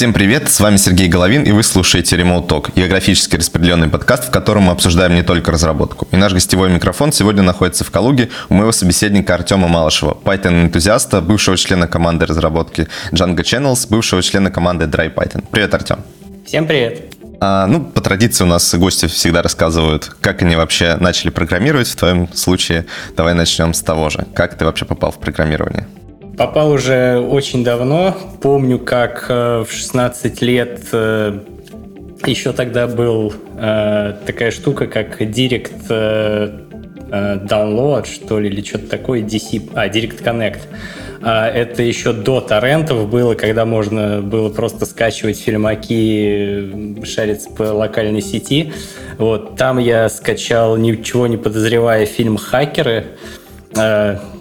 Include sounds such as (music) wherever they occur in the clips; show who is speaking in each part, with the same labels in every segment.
Speaker 1: Всем привет, с вами Сергей Головин, и вы слушаете Remote Talk, географически распределенный подкаст, в котором мы обсуждаем не только разработку. И наш гостевой микрофон сегодня находится в Калуге у моего собеседника Артема Малышева, Python-энтузиаста, бывшего члена команды разработки Django Channels, бывшего члена команды Dry Python. Привет, Артем.
Speaker 2: Всем привет.
Speaker 1: А, ну, по традиции у нас гости всегда рассказывают, как они вообще начали программировать. В твоем случае давай начнем с того же. Как ты вообще попал в программирование?
Speaker 2: Попал уже очень давно. Помню, как э, в 16 лет э, еще тогда был э, такая штука, как Direct Download, что ли, или что-то такое, DC, а, Direct Connect. А, это еще до торрентов было, когда можно было просто скачивать фильмаки, шариться по локальной сети. Вот, там я скачал, ничего не подозревая, фильм «Хакеры»,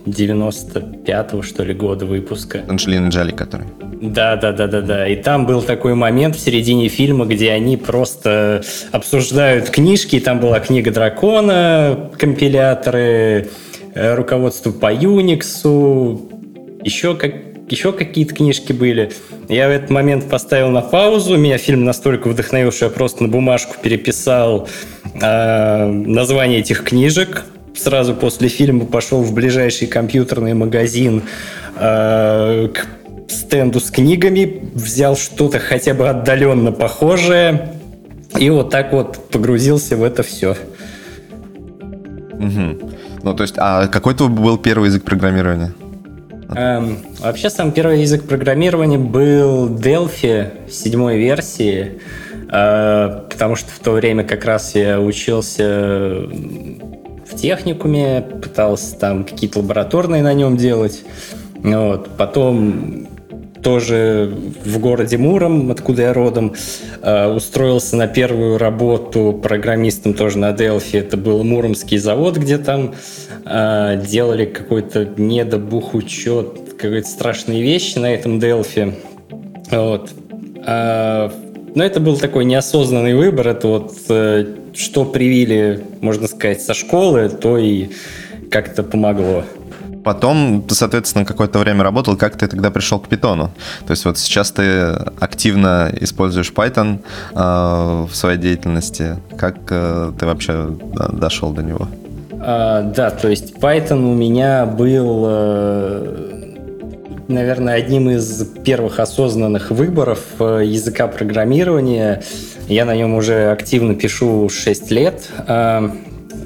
Speaker 2: 95-го, что ли, года выпуска.
Speaker 1: Анджелина Джоли, который.
Speaker 2: Да, да, да, да, да. И там был такой момент в середине фильма, где они просто обсуждают книжки. И там была книга дракона, компиляторы, э, руководство по Unix, еще как еще какие-то книжки были. Я в этот момент поставил на паузу. Меня фильм настолько вдохновил, что я просто на бумажку переписал э, название этих книжек, сразу после фильма пошел в ближайший компьютерный магазин э, к стенду с книгами, взял что-то хотя бы отдаленно похожее, и вот так вот погрузился в это все.
Speaker 1: Угу. Ну, то есть, а какой твой был первый язык программирования?
Speaker 2: Эм, вообще, сам первый язык программирования был Delphi седьмой версии, э, потому что в то время как раз я учился в техникуме, пытался там какие-то лабораторные на нем делать. Вот. Потом тоже в городе Муром, откуда я родом, э, устроился на первую работу программистом тоже на Delphi. Это был Муромский завод, где там э, делали какой-то недобухучет, какие-то страшные вещи на этом Delphi. Вот. А, но это был такой неосознанный выбор. Это вот э, что привили, можно сказать, со школы, то и как-то помогло.
Speaker 1: Потом ты, соответственно, какое-то время работал, как ты тогда пришел к питону? То есть вот сейчас ты активно используешь Python э, в своей деятельности. Как э, ты вообще дошел до него?
Speaker 2: А, да, то есть Python у меня был, э, наверное, одним из первых осознанных выборов э, языка программирования. Я на нем уже активно пишу 6 лет э,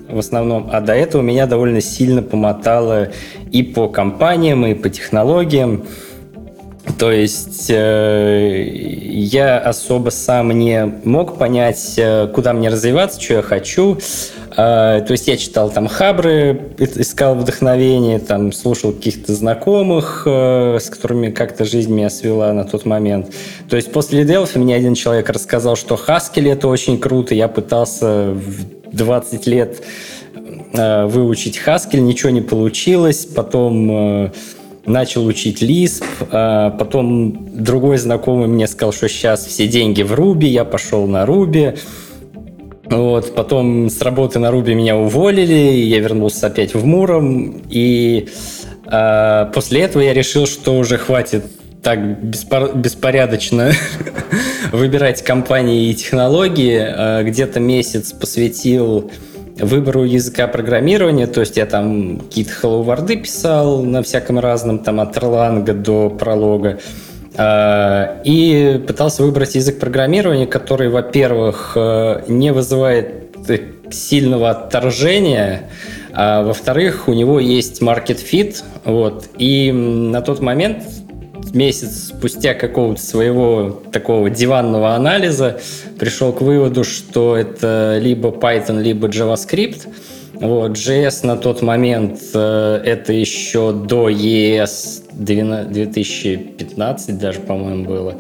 Speaker 2: в основном, а до этого меня довольно сильно помотало и по компаниям, и по технологиям. То есть э, я особо сам не мог понять, э, куда мне развиваться, что я хочу. Э, то есть я читал там хабры, искал вдохновение, там слушал каких-то знакомых, э, с которыми как-то жизнь меня свела на тот момент. То есть после Delphi мне один человек рассказал, что Haskell это очень круто. Я пытался в 20 лет э, выучить Haskell, ничего не получилось. Потом... Э, начал учить Lisp, а потом другой знакомый мне сказал, что сейчас все деньги в Руби, я пошел на Руби. Вот, потом с работы на Руби меня уволили, я вернулся опять в Муром, и э, после этого я решил, что уже хватит так беспор- беспорядочно (laughs) выбирать компании и технологии. Э, где-то месяц посвятил выбору языка программирования, то есть я там какие-то hello писал на всяком разном, там от Erlang до пролога, а, и пытался выбрать язык программирования, который, во-первых, э, не вызывает сильного отторжения, а во-вторых, у него есть market fit, вот, и на тот момент месяц спустя какого-то своего такого диванного анализа пришел к выводу, что это либо Python, либо JavaScript. Вот, JS на тот момент э, это еще до ES 2015 даже, по-моему, было.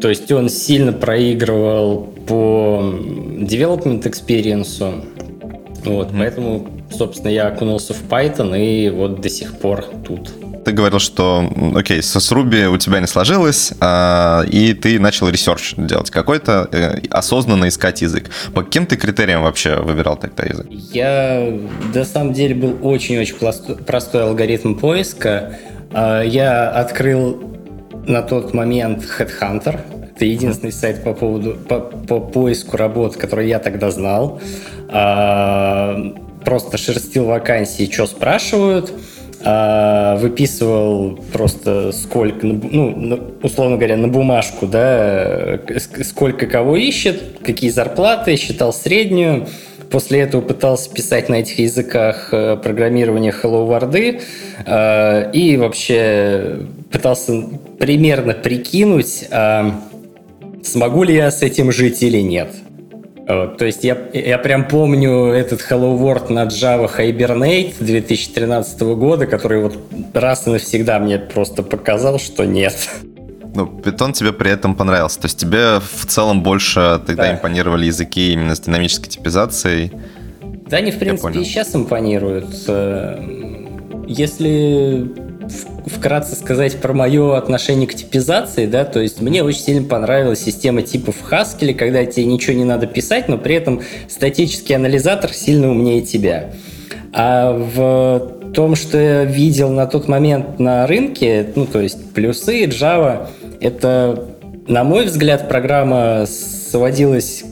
Speaker 2: То есть он сильно проигрывал по development experience. Вот, mm-hmm. поэтому, собственно, я окунулся в Python и вот до сих пор тут
Speaker 1: ты говорил, что, окей, с Ruby у тебя не сложилось, а, и ты начал research делать какой-то, э, осознанно искать язык. По каким ты критериям вообще выбирал тогда язык?
Speaker 2: Я, на самом деле, был очень-очень простой алгоритм поиска. А, я открыл на тот момент Headhunter, это единственный сайт по поводу по, по поиску работ, который я тогда знал. А, просто шерстил вакансии, что спрашивают выписывал просто сколько, ну, условно говоря, на бумажку, да, сколько кого ищет, какие зарплаты, считал среднюю. После этого пытался писать на этих языках э, программирования Hello World э, и вообще пытался примерно прикинуть, а, смогу ли я с этим жить или нет. То есть я, я прям помню этот Hello World на Java Hibernate 2013 года, который вот раз и навсегда мне просто показал, что нет.
Speaker 1: Ну, Python тебе при этом понравился. То есть тебе в целом больше тогда да. импонировали языки именно с динамической типизацией?
Speaker 2: Да, они, в принципе, и сейчас импонируют. Э, если вкратце сказать про мое отношение к типизации, да, то есть мне очень сильно понравилась система типов в Haskell, когда тебе ничего не надо писать, но при этом статический анализатор сильно умнее тебя. А в том, что я видел на тот момент на рынке, ну, то есть плюсы Java, это, на мой взгляд, программа сводилась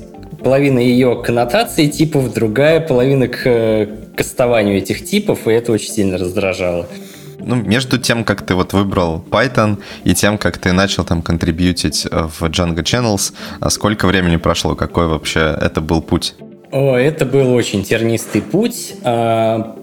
Speaker 2: половина ее к аннотации типов, другая половина к кастованию этих типов, и это очень сильно раздражало.
Speaker 1: Ну, между тем, как ты вот выбрал Python и тем, как ты начал там контрибьютить э, в Django Channels, а сколько времени прошло? Какой вообще это был путь?
Speaker 2: О, это был очень тернистый путь. А,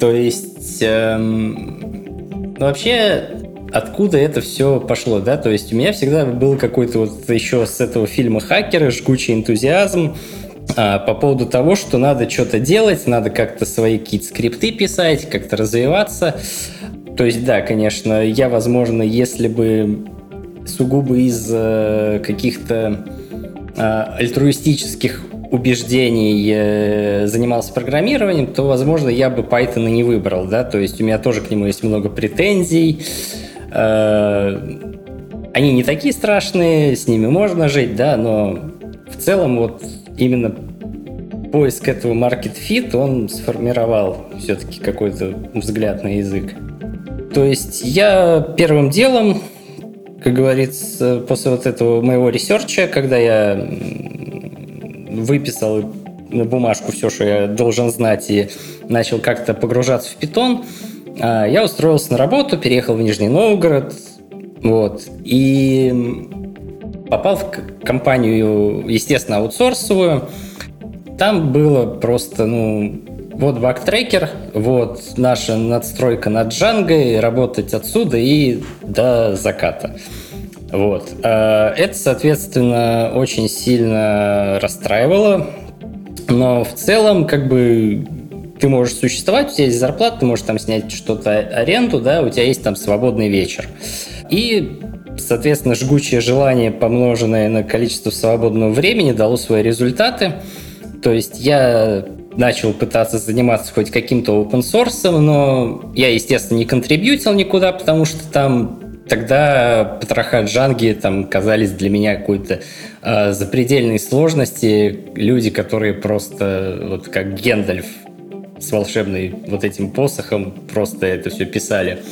Speaker 2: то есть, эм, ну, вообще, откуда это все пошло, да? То есть у меня всегда был какой-то вот еще с этого фильма «Хакеры» жгучий энтузиазм, а, по поводу того, что надо что-то делать, надо как-то свои какие-то скрипты писать, как-то развиваться. То есть, да, конечно, я, возможно, если бы сугубо из э, каких-то э, альтруистических убеждений э, занимался программированием, то, возможно, я бы Python и не выбрал, да, то есть у меня тоже к нему есть много претензий, э, они не такие страшные, с ними можно жить, да, но в целом вот именно поиск этого market fit, он сформировал все-таки какой-то взгляд на язык. То есть я первым делом, как говорится, после вот этого моего research а, когда я выписал на бумажку все, что я должен знать, и начал как-то погружаться в Python, а, я устроился на работу, переехал в Нижний Новгород, вот, и попал в компанию, естественно, аутсорсовую. Там было просто, ну, вот бактрекер, вот наша надстройка над Джангой, работать отсюда и до заката. Вот. А, это, соответственно, очень сильно расстраивало, но в целом, как бы, ты можешь существовать, у тебя есть зарплата, ты можешь там снять что-то аренду, да, у тебя есть там свободный вечер. И Соответственно, жгучее желание, помноженное на количество свободного времени, дало свои результаты. То есть я начал пытаться заниматься хоть каким-то open source, но я, естественно, не контрибьютил никуда, потому что там тогда потроха джанги там казались для меня какой-то э, запредельной сложности. Люди, которые просто вот как Гендальф с волшебной вот этим посохом просто это все писали.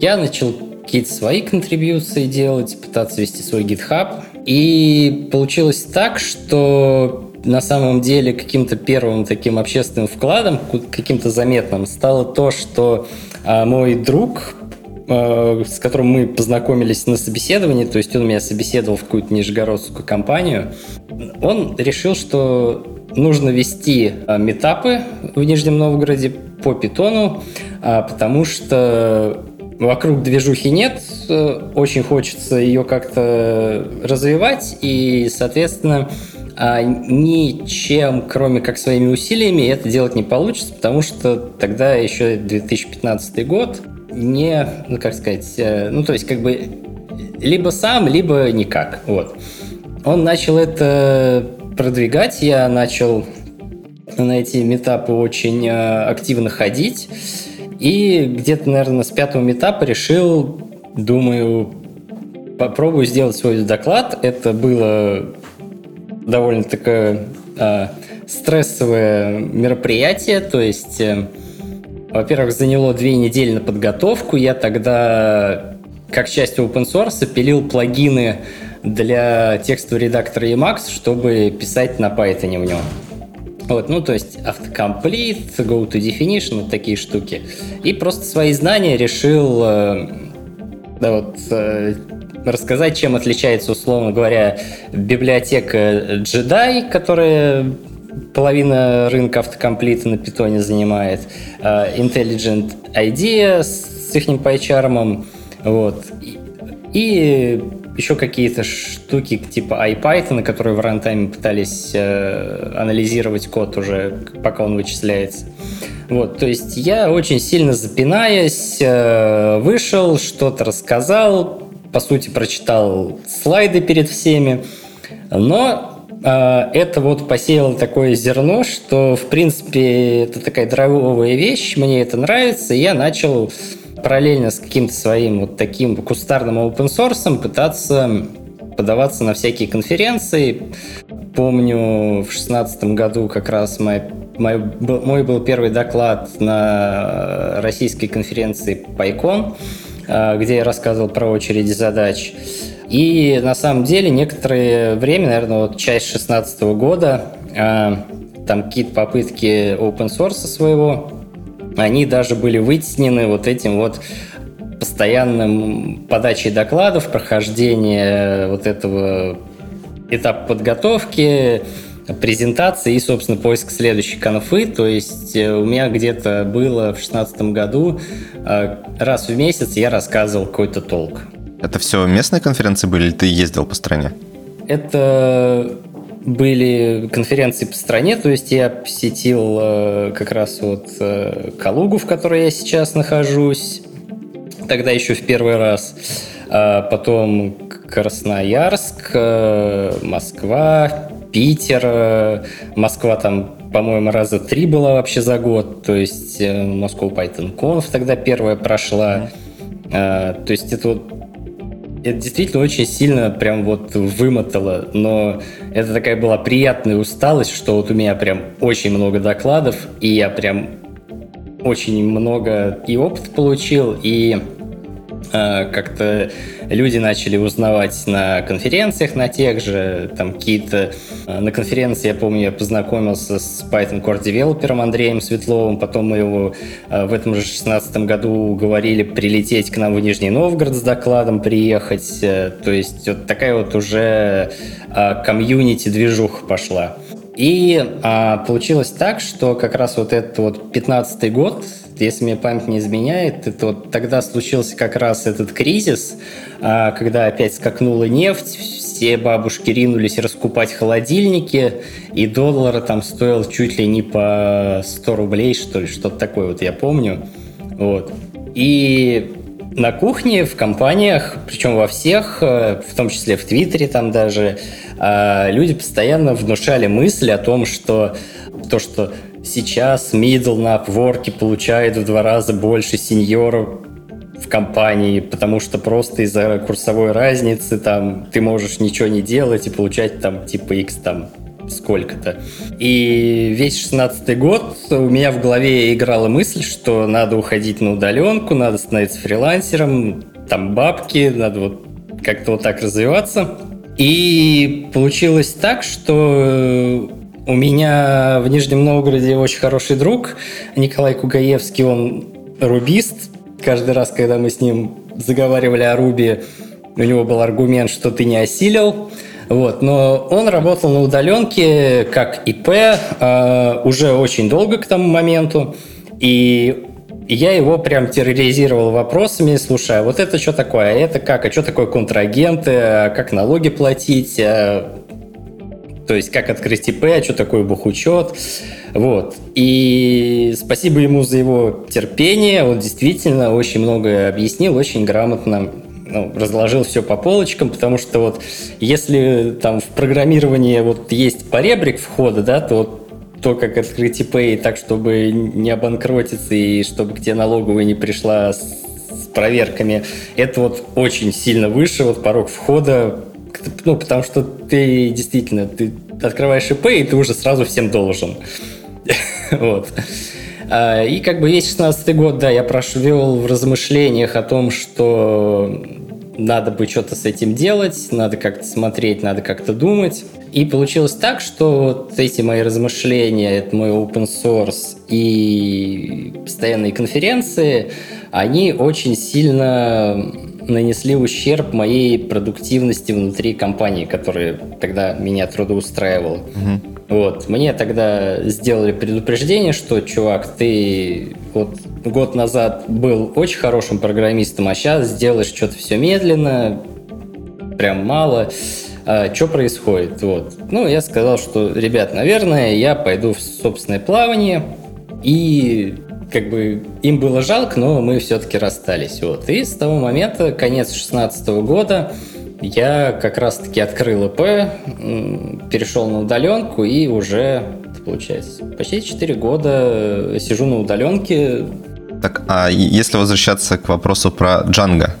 Speaker 2: Я начал какие-то свои контрибьюции делать, пытаться вести свой GitHub. И получилось так, что на самом деле каким-то первым таким общественным вкладом, каким-то заметным, стало то, что а, мой друг, а, с которым мы познакомились на собеседовании, то есть он меня собеседовал в какую-то нижегородскую компанию, он решил, что нужно вести а, метапы в Нижнем Новгороде по питону, потому что вокруг движухи нет, очень хочется ее как-то развивать, и, соответственно, а, ничем, кроме как своими усилиями, это делать не получится, потому что тогда еще 2015 год не, ну как сказать, э, ну то есть как бы либо сам, либо никак, вот. Он начал это продвигать, я начал на эти метапы очень э, активно ходить, и где-то, наверное, с пятого этапа решил, думаю, попробую сделать свой доклад. Это было довольно такое э, стрессовое мероприятие, то есть, э, во-первых, заняло две недели на подготовку. Я тогда, как часть open source, пилил плагины для текстового редактора Emacs, чтобы писать на Python в нем. Вот, ну, то есть автокомплит, go to definition, вот такие штуки. И просто свои знания решил э, да, вот, э, рассказать, чем отличается, условно говоря, библиотека Jedi, которая половина рынка автокомплита на питоне занимает, э, Intelligent IDEA с их PyCharm, вот, и еще какие-то штуки типа IPython, которые в рантайме пытались э, анализировать код уже, пока он вычисляется. Вот, то есть я очень сильно запинаясь, э, вышел, что-то рассказал, по сути, прочитал слайды перед всеми, но э, это вот посеяло такое зерно, что, в принципе, это такая драйвовая вещь, мне это нравится, и я начал параллельно с каким-то своим вот таким кустарным open source пытаться подаваться на всякие конференции. Помню, в шестнадцатом году как раз мой, мой, мой был первый доклад на российской конференции PyCon, а, где я рассказывал про очереди задач. И на самом деле некоторое время, наверное, вот часть 16 года, а, там какие-то попытки open source своего они даже были вытеснены вот этим вот постоянным подачей докладов, прохождение вот этого этапа подготовки, презентации и, собственно, поиск следующей конфы. То есть э, у меня где-то было в 2016 году э, раз в месяц я рассказывал какой-то толк.
Speaker 1: Это все местные конференции были или ты ездил по стране?
Speaker 2: Это были конференции по стране, то есть я посетил э, как раз вот э, Калугу, в которой я сейчас нахожусь, тогда еще в первый раз, а потом Красноярск, э, Москва, Питер, Москва там, по-моему, раза три была вообще за год, то есть Moscow Python Conf тогда первая прошла, то есть это вот это действительно очень сильно прям вот вымотало, но это такая была приятная усталость, что вот у меня прям очень много докладов, и я прям очень много и опыт получил, и как-то люди начали узнавать на конференциях, на тех же, там какие-то... Э, на конференции, я помню, я познакомился с Python Core девелопером Андреем Светловым, потом мы его э, в этом же 2016 году говорили прилететь к нам в Нижний Новгород с докладом, приехать. Э, то есть вот такая вот уже комьюнити-движуха пошла. И а, получилось так, что как раз вот этот вот 15 год, если мне память не изменяет, вот тогда случился как раз этот кризис, а, когда опять скакнула нефть, все бабушки ринулись раскупать холодильники, и доллар там стоил чуть ли не по 100 рублей, что ли, что-то такое вот я помню. Вот. И на кухне, в компаниях, причем во всех, э, в том числе в Твиттере там даже, а, люди постоянно внушали мысль о том, что то, что сейчас middle на Upwork получает в два раза больше сеньоров в компании, потому что просто из-за курсовой разницы там ты можешь ничего не делать и получать там типа X там сколько-то. И весь шестнадцатый год у меня в голове играла мысль, что надо уходить на удаленку, надо становиться фрилансером, там бабки, надо вот как-то вот так развиваться. И получилось так, что у меня в Нижнем Новгороде очень хороший друг Николай Кугаевский, он рубист, каждый раз, когда мы с ним заговаривали о Руби, у него был аргумент, что ты не осилил. Вот, но он работал на удаленке как ИП э, уже очень долго к тому моменту, и я его прям терроризировал вопросами, слушай, а вот это что такое, а это как, а что такое контрагенты, а как налоги платить, а... то есть как открыть ИП, а что такое бухучет, вот. И спасибо ему за его терпение. Он действительно очень многое объяснил, очень грамотно ну, разложил все по полочкам, потому что вот если там в программировании вот есть поребрик входа, да, то вот то, как открыть ИП, так, чтобы не обанкротиться и чтобы к тебе налоговая не пришла с, проверками, это вот очень сильно выше, вот порог входа, ну, потому что ты действительно, ты открываешь ИП, и ты уже сразу всем должен. (laughs) Вот. А, и как бы весь 16 год, да, я прошел в размышлениях о том, что надо бы что-то с этим делать, надо как-то смотреть, надо как-то думать. И получилось так, что вот эти мои размышления, это мой open source и постоянные конференции, они очень сильно нанесли ущерб моей продуктивности внутри компании, которая тогда меня трудоустраивала. Угу. Вот. Мне тогда сделали предупреждение, что, чувак, ты вот год назад был очень хорошим программистом, а сейчас делаешь что-то все медленно, прям мало. А, что происходит? Вот. Ну, я сказал, что, ребят, наверное, я пойду в собственное плавание, и как бы им было жалко, но мы все-таки расстались. Вот. И с того момента, конец 2016 года, я как раз-таки открыл ИП, перешел на удаленку и уже, получается, почти 4 года сижу на удаленке.
Speaker 1: Так, а если возвращаться к вопросу про Джанго?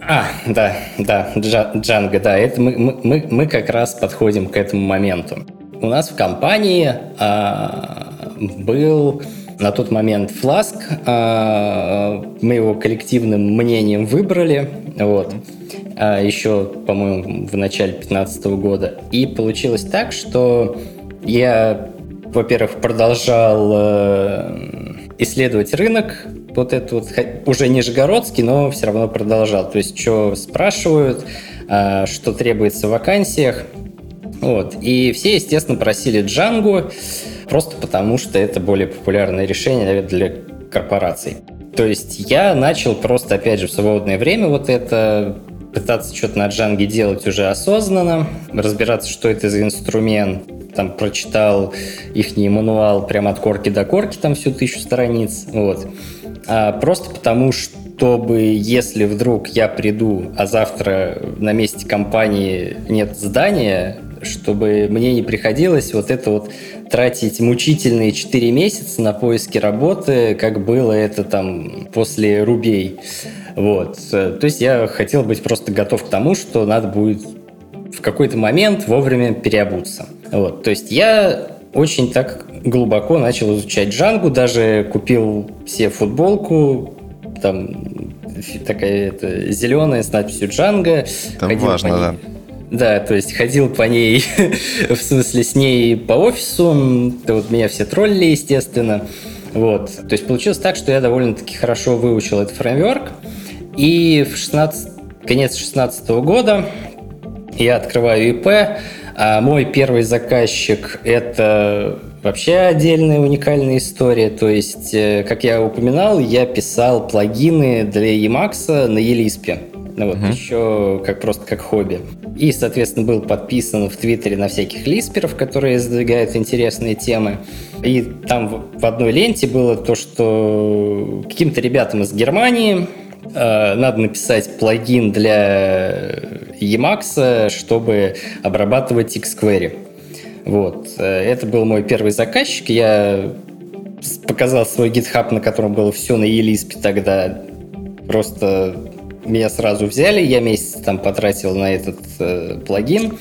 Speaker 2: А, да, да, Джанго, да, это мы, мы, мы как раз подходим к этому моменту. У нас в компании а, был на тот момент Flask, а, мы его коллективным мнением выбрали, вот. А, еще, по-моему, в начале 2015 года. И получилось так, что я, во-первых, продолжал э, исследовать рынок, вот это вот уже нижегородский, но все равно продолжал. То есть, что спрашивают, а, что требуется в вакансиях. Вот. И все, естественно, просили Django, просто потому что это более популярное решение, наверное, для корпораций. То есть я начал просто, опять же, в свободное время вот это пытаться что-то на джанге делать уже осознанно, разбираться, что это за инструмент, там прочитал их мануал прямо от корки до корки, там всю тысячу страниц, вот. А просто потому, чтобы если вдруг я приду, а завтра на месте компании нет здания, чтобы мне не приходилось вот это вот тратить мучительные 4 месяца на поиски работы, как было это там после рубей. Вот. То есть я хотел быть просто готов к тому, что надо будет в какой-то момент вовремя переобуться. Вот. То есть я очень так глубоко начал изучать джангу, даже купил себе футболку, там такая это, зеленая с надписью Джанга.
Speaker 1: Там важно, да.
Speaker 2: Да, то есть ходил по ней, (laughs) в смысле, с ней по офису. Вот меня все троллили, естественно. Вот. То есть получилось так, что я довольно-таки хорошо выучил этот фреймворк. И в 16, конец 2016 года я открываю ИП, а мой первый заказчик – это вообще отдельная уникальная история. То есть, э, как я упоминал, я писал плагины для Emacs на Елиспе. Ну вот, uh-huh. еще как просто как хобби. И, соответственно, был подписан в Твиттере на всяких лисперов, которые задвигают интересные темы. И там в одной ленте было то, что каким-то ребятам из Германии Э, надо написать плагин для Emacs, чтобы обрабатывать xQuery. Вот. Э, это был мой первый заказчик. Я показал свой GitHub, на котором было все на ELISP тогда. Просто меня сразу взяли, я месяц там потратил на этот э, плагин.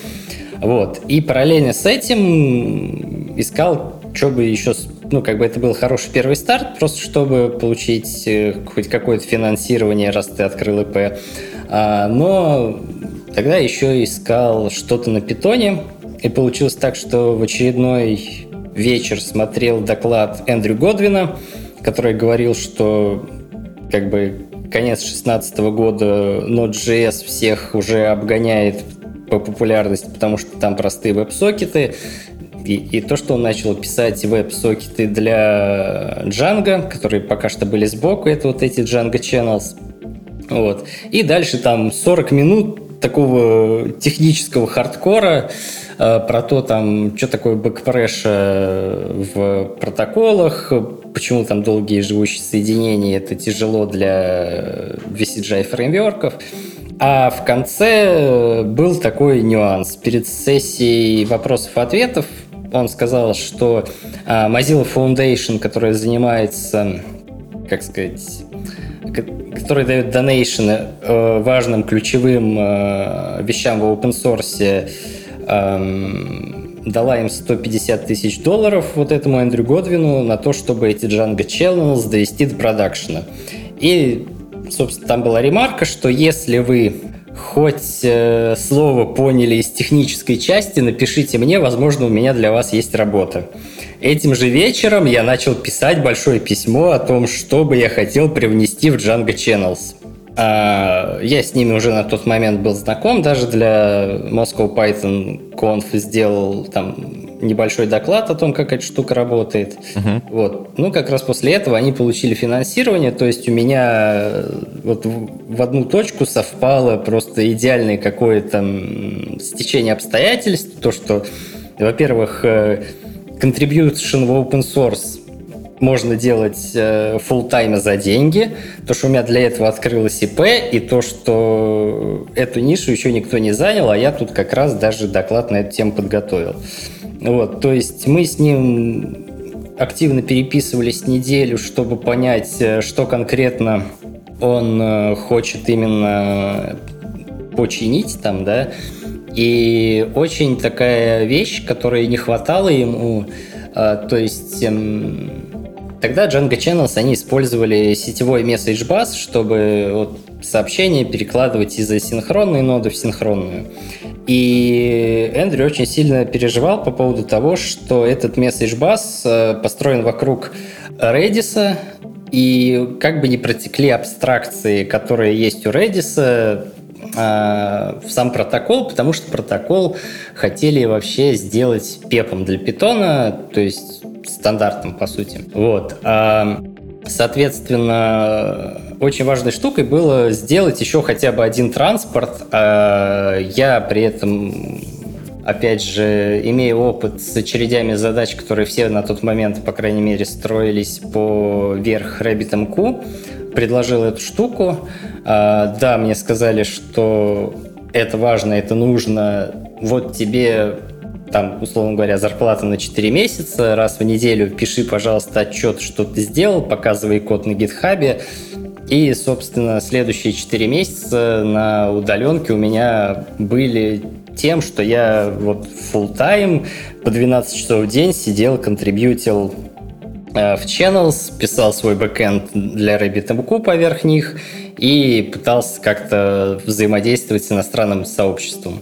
Speaker 2: Вот. И параллельно с этим искал, что бы еще ну, как бы это был хороший первый старт, просто чтобы получить э, хоть какое-то финансирование, раз ты открыл ИП. А, но тогда еще искал что-то на питоне, и получилось так, что в очередной вечер смотрел доклад Эндрю Годвина, который говорил, что как бы конец 2016 года Node.js всех уже обгоняет по популярности, потому что там простые веб-сокеты, и, и то, что он начал писать веб-сокеты для Django, которые пока что были сбоку, это вот эти Django Channels. Вот. И дальше там 40 минут такого технического хардкора э, про то, там, что такое backpressure в протоколах, почему там долгоживущие соединения, это тяжело для WSGI фреймворков. А в конце был такой нюанс. Перед сессией вопросов-ответов он сказал, что а, Mozilla Foundation, которая занимается, как сказать, который дает донейшены э, важным ключевым э, вещам в open source, эм, дала им 150 тысяч долларов вот этому Эндрю Годвину на то, чтобы эти Django Channels довести до продакшена. И, собственно, там была ремарка, что если вы хоть э, слово поняли из технической части, напишите мне, возможно, у меня для вас есть работа. Этим же вечером я начал писать большое письмо о том, что бы я хотел привнести в Django Channels. А, я с ними уже на тот момент был знаком, даже для Moscow Python Conf сделал там небольшой доклад о том, как эта штука работает. Uh-huh. Вот. Ну, как раз после этого они получили финансирование, то есть у меня э, вот в одну точку совпало просто идеальное какое-то стечение обстоятельств, то, что, во-первых, э, contribution в open source можно делать э, full тайм за деньги, то, что у меня для этого открылось ИП, и то, что эту нишу еще никто не занял, а я тут как раз даже доклад на эту тему подготовил. Вот, то есть мы с ним активно переписывались неделю, чтобы понять, э, что конкретно он э, хочет именно починить там, да, и очень такая вещь, которой не хватало ему, то есть эм, Тогда Django Channels, они использовали сетевой message bus, чтобы вот сообщения перекладывать из асинхронной ноды в синхронную. И Эндрю очень сильно переживал по поводу того, что этот message bus э, построен вокруг Redis, и как бы не протекли абстракции, которые есть у Redis, э, в сам протокол, потому что протокол хотели вообще сделать пепом для питона, то есть стандартом, по сути. Вот. А, соответственно, очень важной штукой было сделать еще хотя бы один транспорт. А я при этом опять же, имея опыт с очередями задач, которые все на тот момент, по крайней мере, строились по верх RabbitMQ, предложил эту штуку. А, да, мне сказали, что это важно, это нужно. Вот тебе там, условно говоря, зарплата на 4 месяца, раз в неделю пиши, пожалуйста, отчет, что ты сделал, показывай код на гитхабе, и, собственно, следующие 4 месяца на удаленке у меня были тем, что я вот full time по 12 часов в день сидел, контрибьютил э, в Channels, писал свой бэкэнд для RabbitMQ поверх них и пытался как-то взаимодействовать с иностранным сообществом.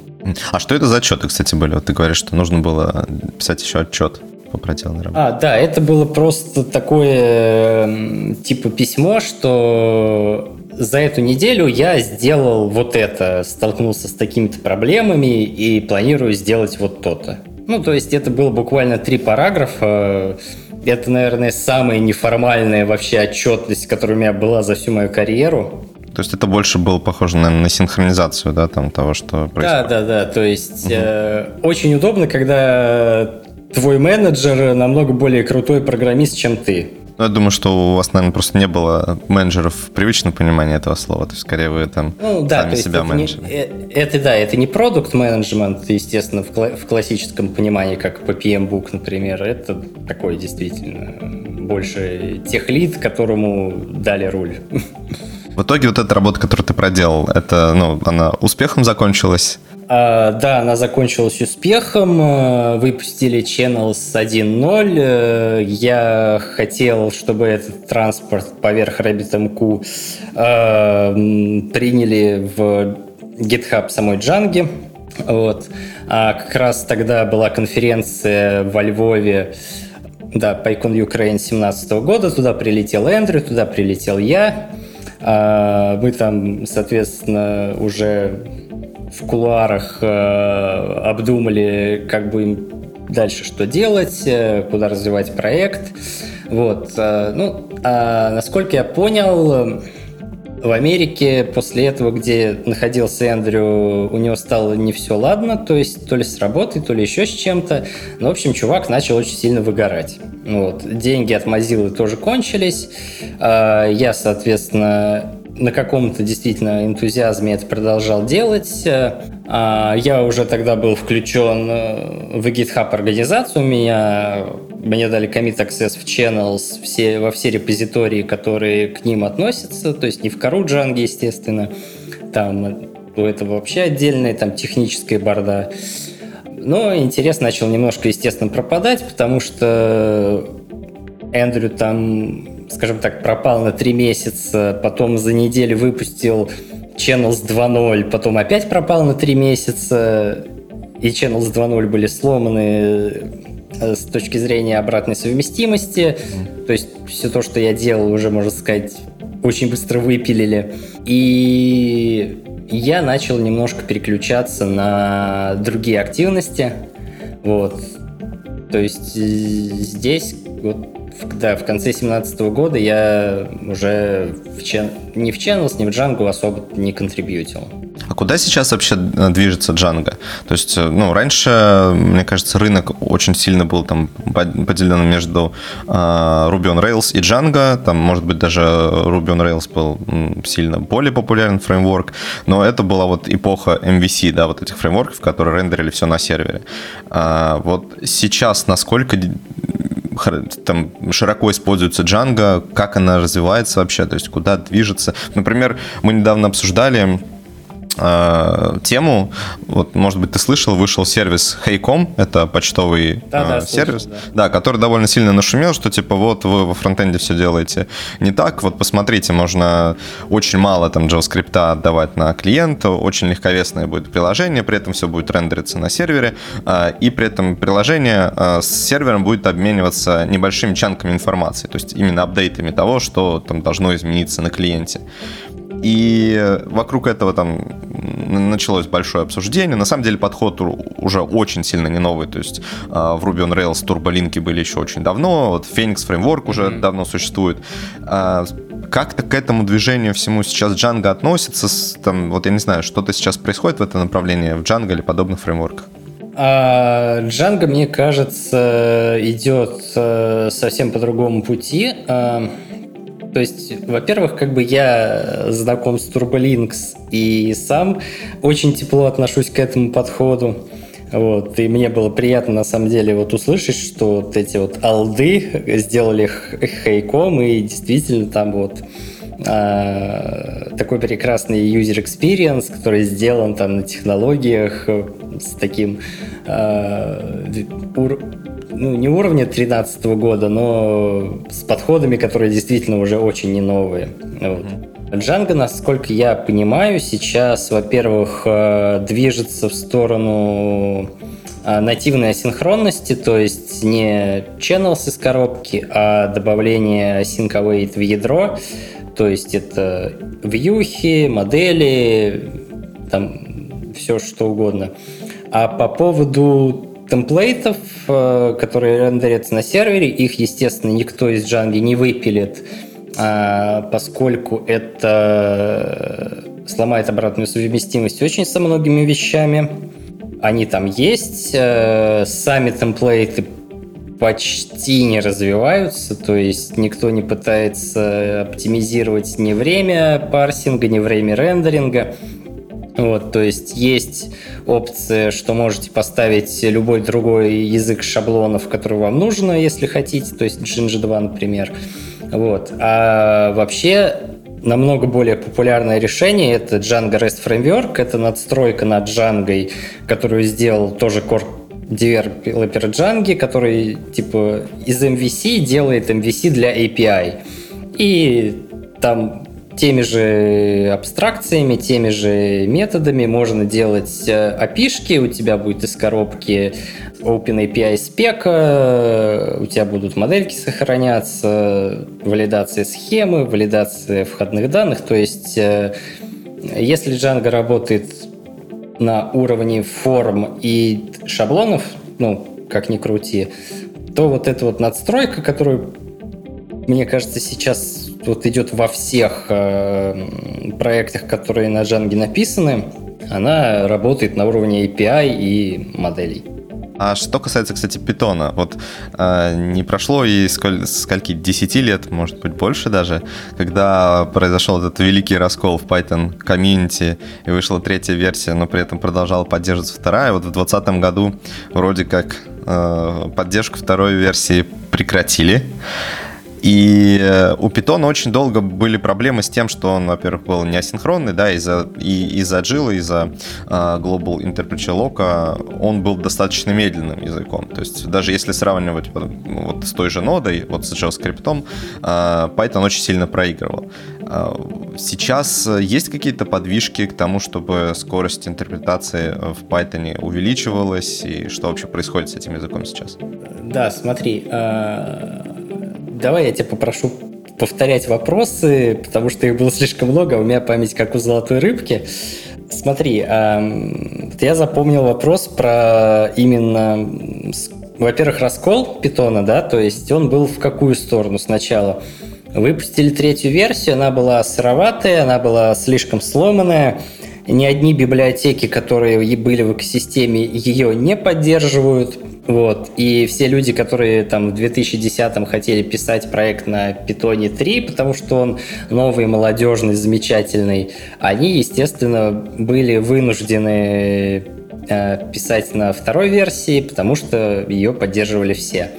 Speaker 1: А что это за отчеты, кстати, были? Вот ты говоришь, что нужно было писать еще отчет по проделанной работе.
Speaker 2: А, да, это было просто такое типа письмо, что за эту неделю я сделал вот это, столкнулся с такими-то проблемами и планирую сделать вот то-то. Ну, то есть это было буквально три параграфа. Это, наверное, самая неформальная вообще отчетность, которая у меня была за всю мою карьеру.
Speaker 1: То есть это больше было похоже, наверное, на синхронизацию, да, там того, что
Speaker 2: происходит. Да, да, да. То есть угу. э, очень удобно, когда твой менеджер намного более крутой программист, чем ты.
Speaker 1: Ну, я думаю, что у вас, наверное, просто не было менеджеров в привычном понимании этого слова. То есть, скорее, вы там ну, да, сами себя менеджеры. Не,
Speaker 2: э, это, да, это не продукт менеджмент, естественно, в, кла- в классическом понимании, как по PM-Book, например. Это такой, действительно, больше техлит, которому дали руль. (laughs)
Speaker 1: В итоге вот эта работа, которую ты проделал, это, ну, она успехом закончилась?
Speaker 2: А, да, она закончилась успехом. А, выпустили Channels 1.0. Э, я хотел, чтобы этот транспорт поверх RabbitMQ а, приняли в GitHub самой Джанги. Вот. А как раз тогда была конференция во Львове, да, PyCon Ukraine 2017 года. Туда прилетел Эндрю, туда прилетел я. А, мы там, соответственно, уже в кулуарах э, обдумали, как будем дальше что делать, э, куда развивать проект. Вот. Э, ну, а насколько я понял, в Америке после этого, где находился Эндрю, у него стало не все ладно, то есть то ли с работой, то ли еще с чем-то. Но, в общем, чувак начал очень сильно выгорать. Вот. Деньги от Mozilla тоже кончились. А, я, соответственно, на каком-то действительно энтузиазме это продолжал делать. А, я уже тогда был включен э, в GitHub организацию. Меня, мне дали commit access в channels все, во все репозитории, которые к ним относятся. То есть не в кору Django, естественно. Там у этого вообще отдельная там техническая борда. Но интерес начал немножко, естественно, пропадать, потому что Эндрю там скажем так, пропал на три месяца, потом за неделю выпустил Channels 2.0, потом опять пропал на три месяца, и Channels 2.0 были сломаны с точки зрения обратной совместимости. То есть все то, что я делал, уже, можно сказать, очень быстро выпилили. И я начал немножко переключаться на другие активности. Вот. То есть э, здесь вот да, в конце 2017 года я уже в чен... ни в Channels, ни в Django особо не контрибьютил.
Speaker 1: А куда сейчас вообще э, движется Django? То есть, э, ну, раньше, мне кажется, рынок очень сильно был там поделен между э, Ruby on Rails и Django. Там, может быть, даже Ruby on Rails был сильно более популярен фреймворк, но это была вот эпоха MVC, да, вот этих фреймворков, которые рендерили все на сервере. А вот сейчас насколько там широко используется Django, как она развивается вообще, то есть куда движется. Например, мы недавно обсуждали э, тему. Вот, может быть, ты слышал, вышел сервис Hey.com, это почтовый да, э, да, сервис, слышал, да. да, который довольно сильно нашумел, что типа вот вы во фронтенде все делаете не так, вот посмотрите, можно очень мало там JavaScript отдавать на клиента, очень легковесное будет приложение, при этом все будет рендериться на сервере, э, и при этом приложение э, с сервером будет обмениваться небольшими чанками информации, то есть именно апдейтами того, что там должно измениться на клиенте. И вокруг этого там началось большое обсуждение. На самом деле подход уже очень сильно не новый. То есть а, в Ruby on Rails турболинки были еще очень давно. Вот Phoenix Framework уже mm-hmm. давно существует. А, как-то к этому движению всему сейчас Django относится? Там, вот я не знаю, что-то сейчас происходит в этом направлении в Django или подобных фреймворках?
Speaker 2: А, Django, мне кажется, идет э, совсем по другому пути. То есть, во-первых, как бы я знаком с Turbolinks и сам очень тепло отношусь к этому подходу. Вот, и мне было приятно, на самом деле, вот услышать, что вот эти вот алды сделали хейком, и действительно там вот а, такой прекрасный user experience, который сделан там на технологиях с таким а, ур ну, не уровня 2013 года, но с подходами, которые действительно уже очень не новые. Вот. Django, насколько я понимаю, сейчас, во-первых, э, движется в сторону э, нативной асинхронности, то есть не channels из коробки, а добавление sync await в ядро. То есть это вьюхи, модели, там все что угодно. А по поводу темплейтов, э, которые рендерятся на сервере. Их, естественно, никто из Django не выпилит, а, поскольку это сломает обратную совместимость очень со многими вещами. Они там есть. Э, сами темплейты почти не развиваются, то есть никто не пытается оптимизировать ни время парсинга, ни время рендеринга. Вот, то есть есть опция, что можете поставить любой другой язык шаблонов, который вам нужно, если хотите, то есть Jinja 2, например. Вот. А вообще намного более популярное решение это Django REST Framework. Это надстройка над Django, которую сделал тоже Core девелопер Django, который типа из MVC делает MVC для API. И там теми же абстракциями, теми же методами можно делать опишки, э, у тебя будет из коробки OpenAPI спека, у тебя будут модельки сохраняться, валидация схемы, валидация входных данных. То есть, э, если Django работает на уровне форм и шаблонов, ну, как ни крути, то вот эта вот надстройка, которую, мне кажется, сейчас вот идет во всех э, проектах, которые на Django написаны, она работает на уровне API и моделей.
Speaker 1: А что касается, кстати, питона, вот э, не прошло и сколь, скольки, 10 лет, может быть, больше даже, когда произошел этот великий раскол в Python комьюнити и вышла третья версия, но при этом продолжала поддерживаться вторая. Вот в 2020 году вроде как э, поддержку второй версии прекратили. И э, у Python очень долго были проблемы с тем, что он, во-первых, был не асинхронный, да, из-за и из-за Jilla, из-за uh, Global Interpreter Lock, он был достаточно медленным языком. То есть даже если сравнивать вот, с той же нодой, вот с JavaScript, uh, Python очень сильно проигрывал. Uh, сейчас есть какие-то подвижки к тому, чтобы скорость интерпретации в Python увеличивалась, и что вообще происходит с этим языком сейчас?
Speaker 2: Да, смотри, давай я тебя попрошу повторять вопросы, потому что их было слишком много, а у меня память как у золотой рыбки. Смотри, э, я запомнил вопрос про именно, во-первых, раскол питона, да, то есть он был в какую сторону сначала? Выпустили третью версию, она была сыроватая, она была слишком сломанная, ни одни библиотеки, которые были в экосистеме, ее не поддерживают. Вот. И все люди, которые там в 2010-м хотели писать проект на Python 3, потому что он новый, молодежный, замечательный, они, естественно, были вынуждены э, писать на второй версии, потому что ее поддерживали все.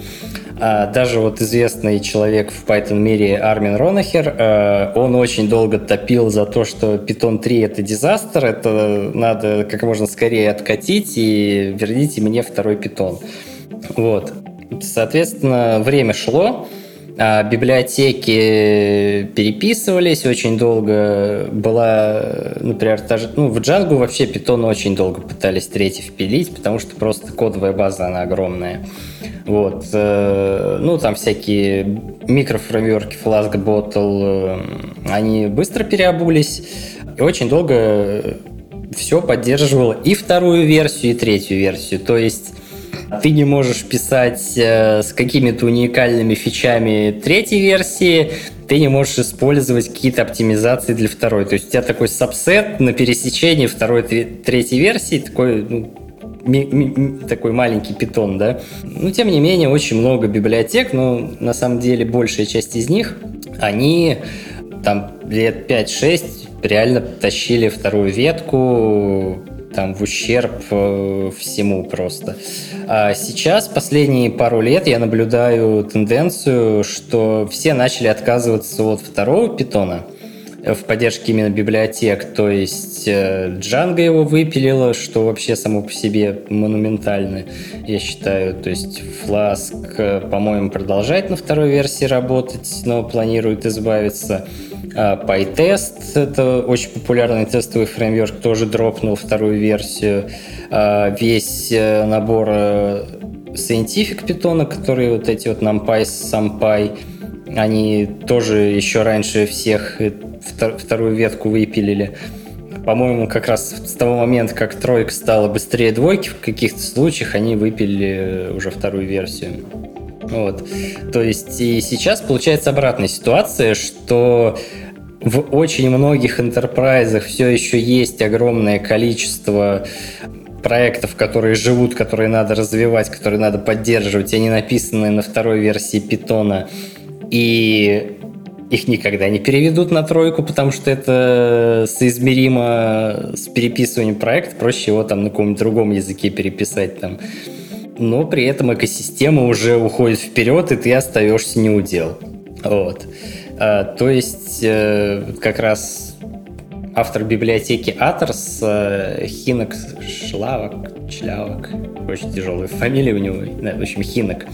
Speaker 2: А даже вот известный человек в Python мире Армин Ронахер, э, он очень долго топил за то, что Python 3 это дизастер, это надо как можно скорее откатить и верните мне второй Python. Вот. Соответственно, время шло, библиотеки переписывались очень долго. Была, например, та же, ну, в Django вообще Python очень долго пытались третий впилить, потому что просто кодовая база, она огромная. Вот. Э, ну, там всякие микрофреймворки, Flask Bottle, э, они быстро переобулись. И очень долго все поддерживало и вторую версию, и третью версию. То есть ты не можешь писать э, с какими-то уникальными фичами третьей версии, ты не можешь использовать какие-то оптимизации для второй. То есть у тебя такой сабсет на пересечении второй и третьей версии, такой ну, такой маленький питон, да. Но, тем не менее, очень много библиотек, но на самом деле большая часть из них, они там лет 5-6 реально тащили вторую ветку, там в ущерб э, всему просто. А сейчас, последние пару лет, я наблюдаю тенденцию, что все начали отказываться от второго питона в поддержке именно библиотек, то есть Django э, его выпилила, что вообще само по себе монументально, я считаю. То есть Flask, э, по-моему, продолжает на второй версии работать, но планирует избавиться. А, PyTest — это очень популярный тестовый фреймворк, тоже дропнул вторую версию. А, весь э, набор э, Scientific Python, которые вот эти вот NumPy, SumPy, они тоже еще раньше всех э, вторую ветку выпилили. По-моему, как раз с того момента, как тройка стала быстрее двойки, в каких-то случаях они выпилили уже вторую версию. Вот. То есть и сейчас получается обратная ситуация, что в очень многих интерпрайзах все еще есть огромное количество проектов, которые живут, которые надо развивать, которые надо поддерживать, они написаны на второй версии питона, и их никогда не переведут на тройку, потому что это соизмеримо с переписыванием проекта, проще его там на каком-нибудь другом языке переписать там но при этом экосистема уже уходит вперед, и ты остаешься не у дел. Вот. А, то есть э, как раз автор библиотеки attrs э, Хинек Шлавак, Шлавак, очень тяжелая фамилия у него, да, в общем, Хинек.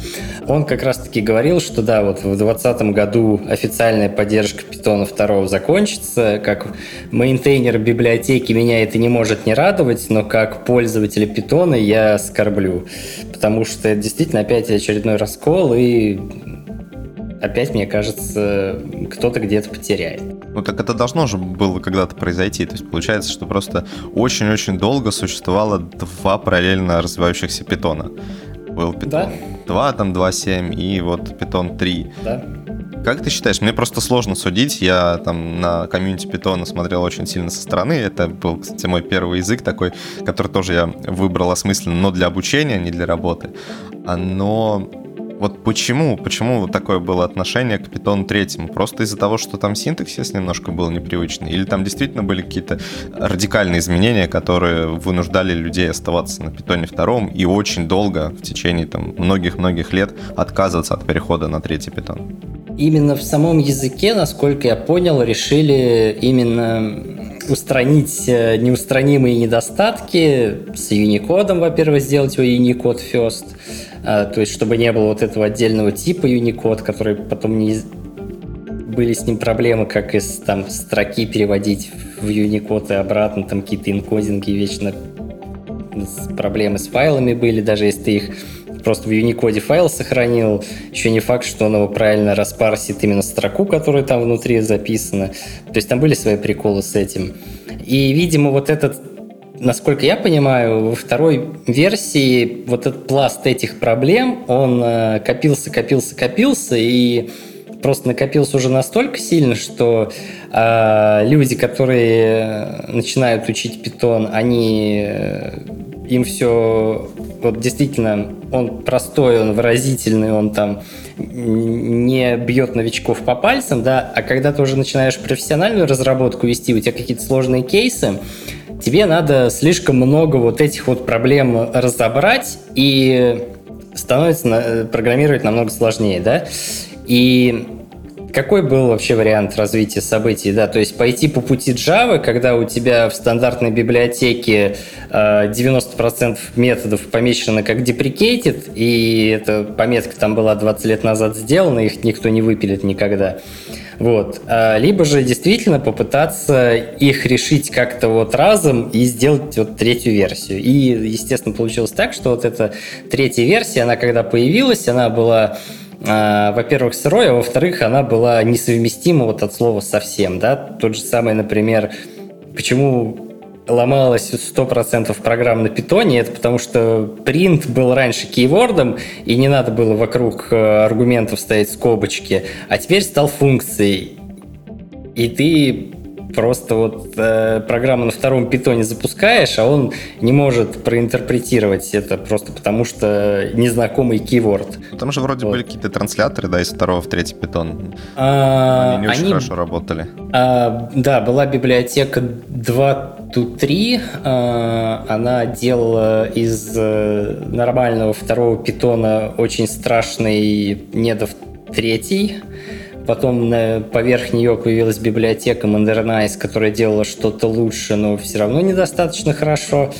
Speaker 2: Он как раз-таки говорил, что да, вот в 2020 году официальная поддержка Python 2 закончится, как maintainer библиотеки меня это не может не радовать, но как пользователя Python я скорблю, потому что это действительно опять очередной раскол, и опять, мне кажется, кто-то где-то потеряет.
Speaker 1: Ну так это должно же было когда-то произойти. То есть получается, что просто очень-очень долго существовало два параллельно развивающихся питона. Был питон да? 2, там 2.7 и вот питон 3.
Speaker 2: Да.
Speaker 1: Как ты считаешь? Мне просто сложно судить. Я там на комьюнити питона смотрел очень сильно со стороны. Это был, кстати, мой первый язык такой, который тоже я выбрал осмысленно, но для обучения, не для работы. Но вот почему, почему такое было отношение к Python 3? Просто из-за того, что там синтаксис немножко был непривычный? Или там действительно были какие-то радикальные изменения, которые вынуждали людей оставаться на Python 2 и очень долго, в течение там многих-многих лет, отказываться от перехода на третий Python?
Speaker 2: именно в самом языке, насколько я понял, решили именно устранить э, неустранимые недостатки с Unicode, во-первых, сделать его Unicode First, э, то есть чтобы не было вот этого отдельного типа Unicode, который потом не были с ним проблемы, как из там строки переводить в Unicode и обратно, там какие-то инкодинги вечно проблемы с файлами были, даже если ты их просто в Unicode файл сохранил, еще не факт, что он его правильно распарсит именно строку, которая там внутри записана. То есть там были свои приколы с этим. И, видимо, вот этот насколько я понимаю, во второй версии вот этот пласт этих проблем, он э, копился, копился, копился, и просто накопился уже настолько сильно, что э, люди, которые начинают учить питон, они э, им все вот действительно он простой, он выразительный, он там не бьет новичков по пальцам, да, а когда ты уже начинаешь профессиональную разработку вести, у тебя какие-то сложные кейсы, тебе надо слишком много вот этих вот проблем разобрать, и становится программировать намного сложнее, да, и какой был вообще вариант развития событий? Да, то есть пойти по пути Java, когда у тебя в стандартной библиотеке 90% э, методов помечено как deprecated, и эта пометка там была 20 лет назад сделана, их никто не выпилит никогда. Вот. А, либо же действительно попытаться их решить как-то вот разом и сделать вот третью версию. И, естественно, получилось так, что вот эта третья версия, она когда появилась, она была во-первых, сырой, а во-вторых, она была несовместима вот от слова совсем, да, тот же самый, например, почему ломалась 100% программ на питоне, это потому что print был раньше кейвордом, и не надо было вокруг э, аргументов ставить скобочки, а теперь стал функцией. И ты Просто вот э, программу на втором питоне запускаешь, а он не может проинтерпретировать это просто потому, что незнакомый кейворд.
Speaker 1: Там же вроде вот. были какие-то трансляторы, да, из второго в третий питон. А, они не очень они, хорошо работали.
Speaker 2: А, да, была библиотека 2 to 3. А, она делала из э, нормального второго питона очень страшный недов третий. Потом на, поверх нее появилась библиотека Modernize, которая делала что-то лучше, но все равно недостаточно хорошо.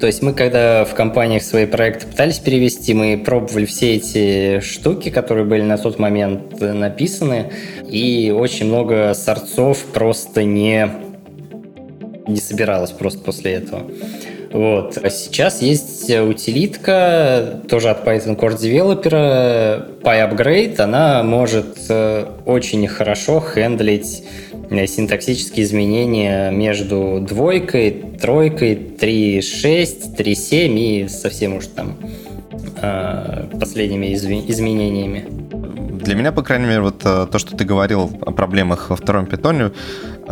Speaker 2: То есть мы, когда в компаниях свои проекты пытались перевести, мы пробовали все эти штуки, которые были на тот момент написаны, и очень много сорцов просто не, не собиралось просто после этого. Вот. А сейчас есть утилитка, тоже от Python Core Developer, PyUpgrade. Она может э, очень хорошо хендлить э, синтаксические изменения между двойкой, тройкой, 3.6, 3.7 и совсем уж там э, последними изменениями.
Speaker 1: Для меня, по крайней мере, вот то, что ты говорил о проблемах во втором питоне,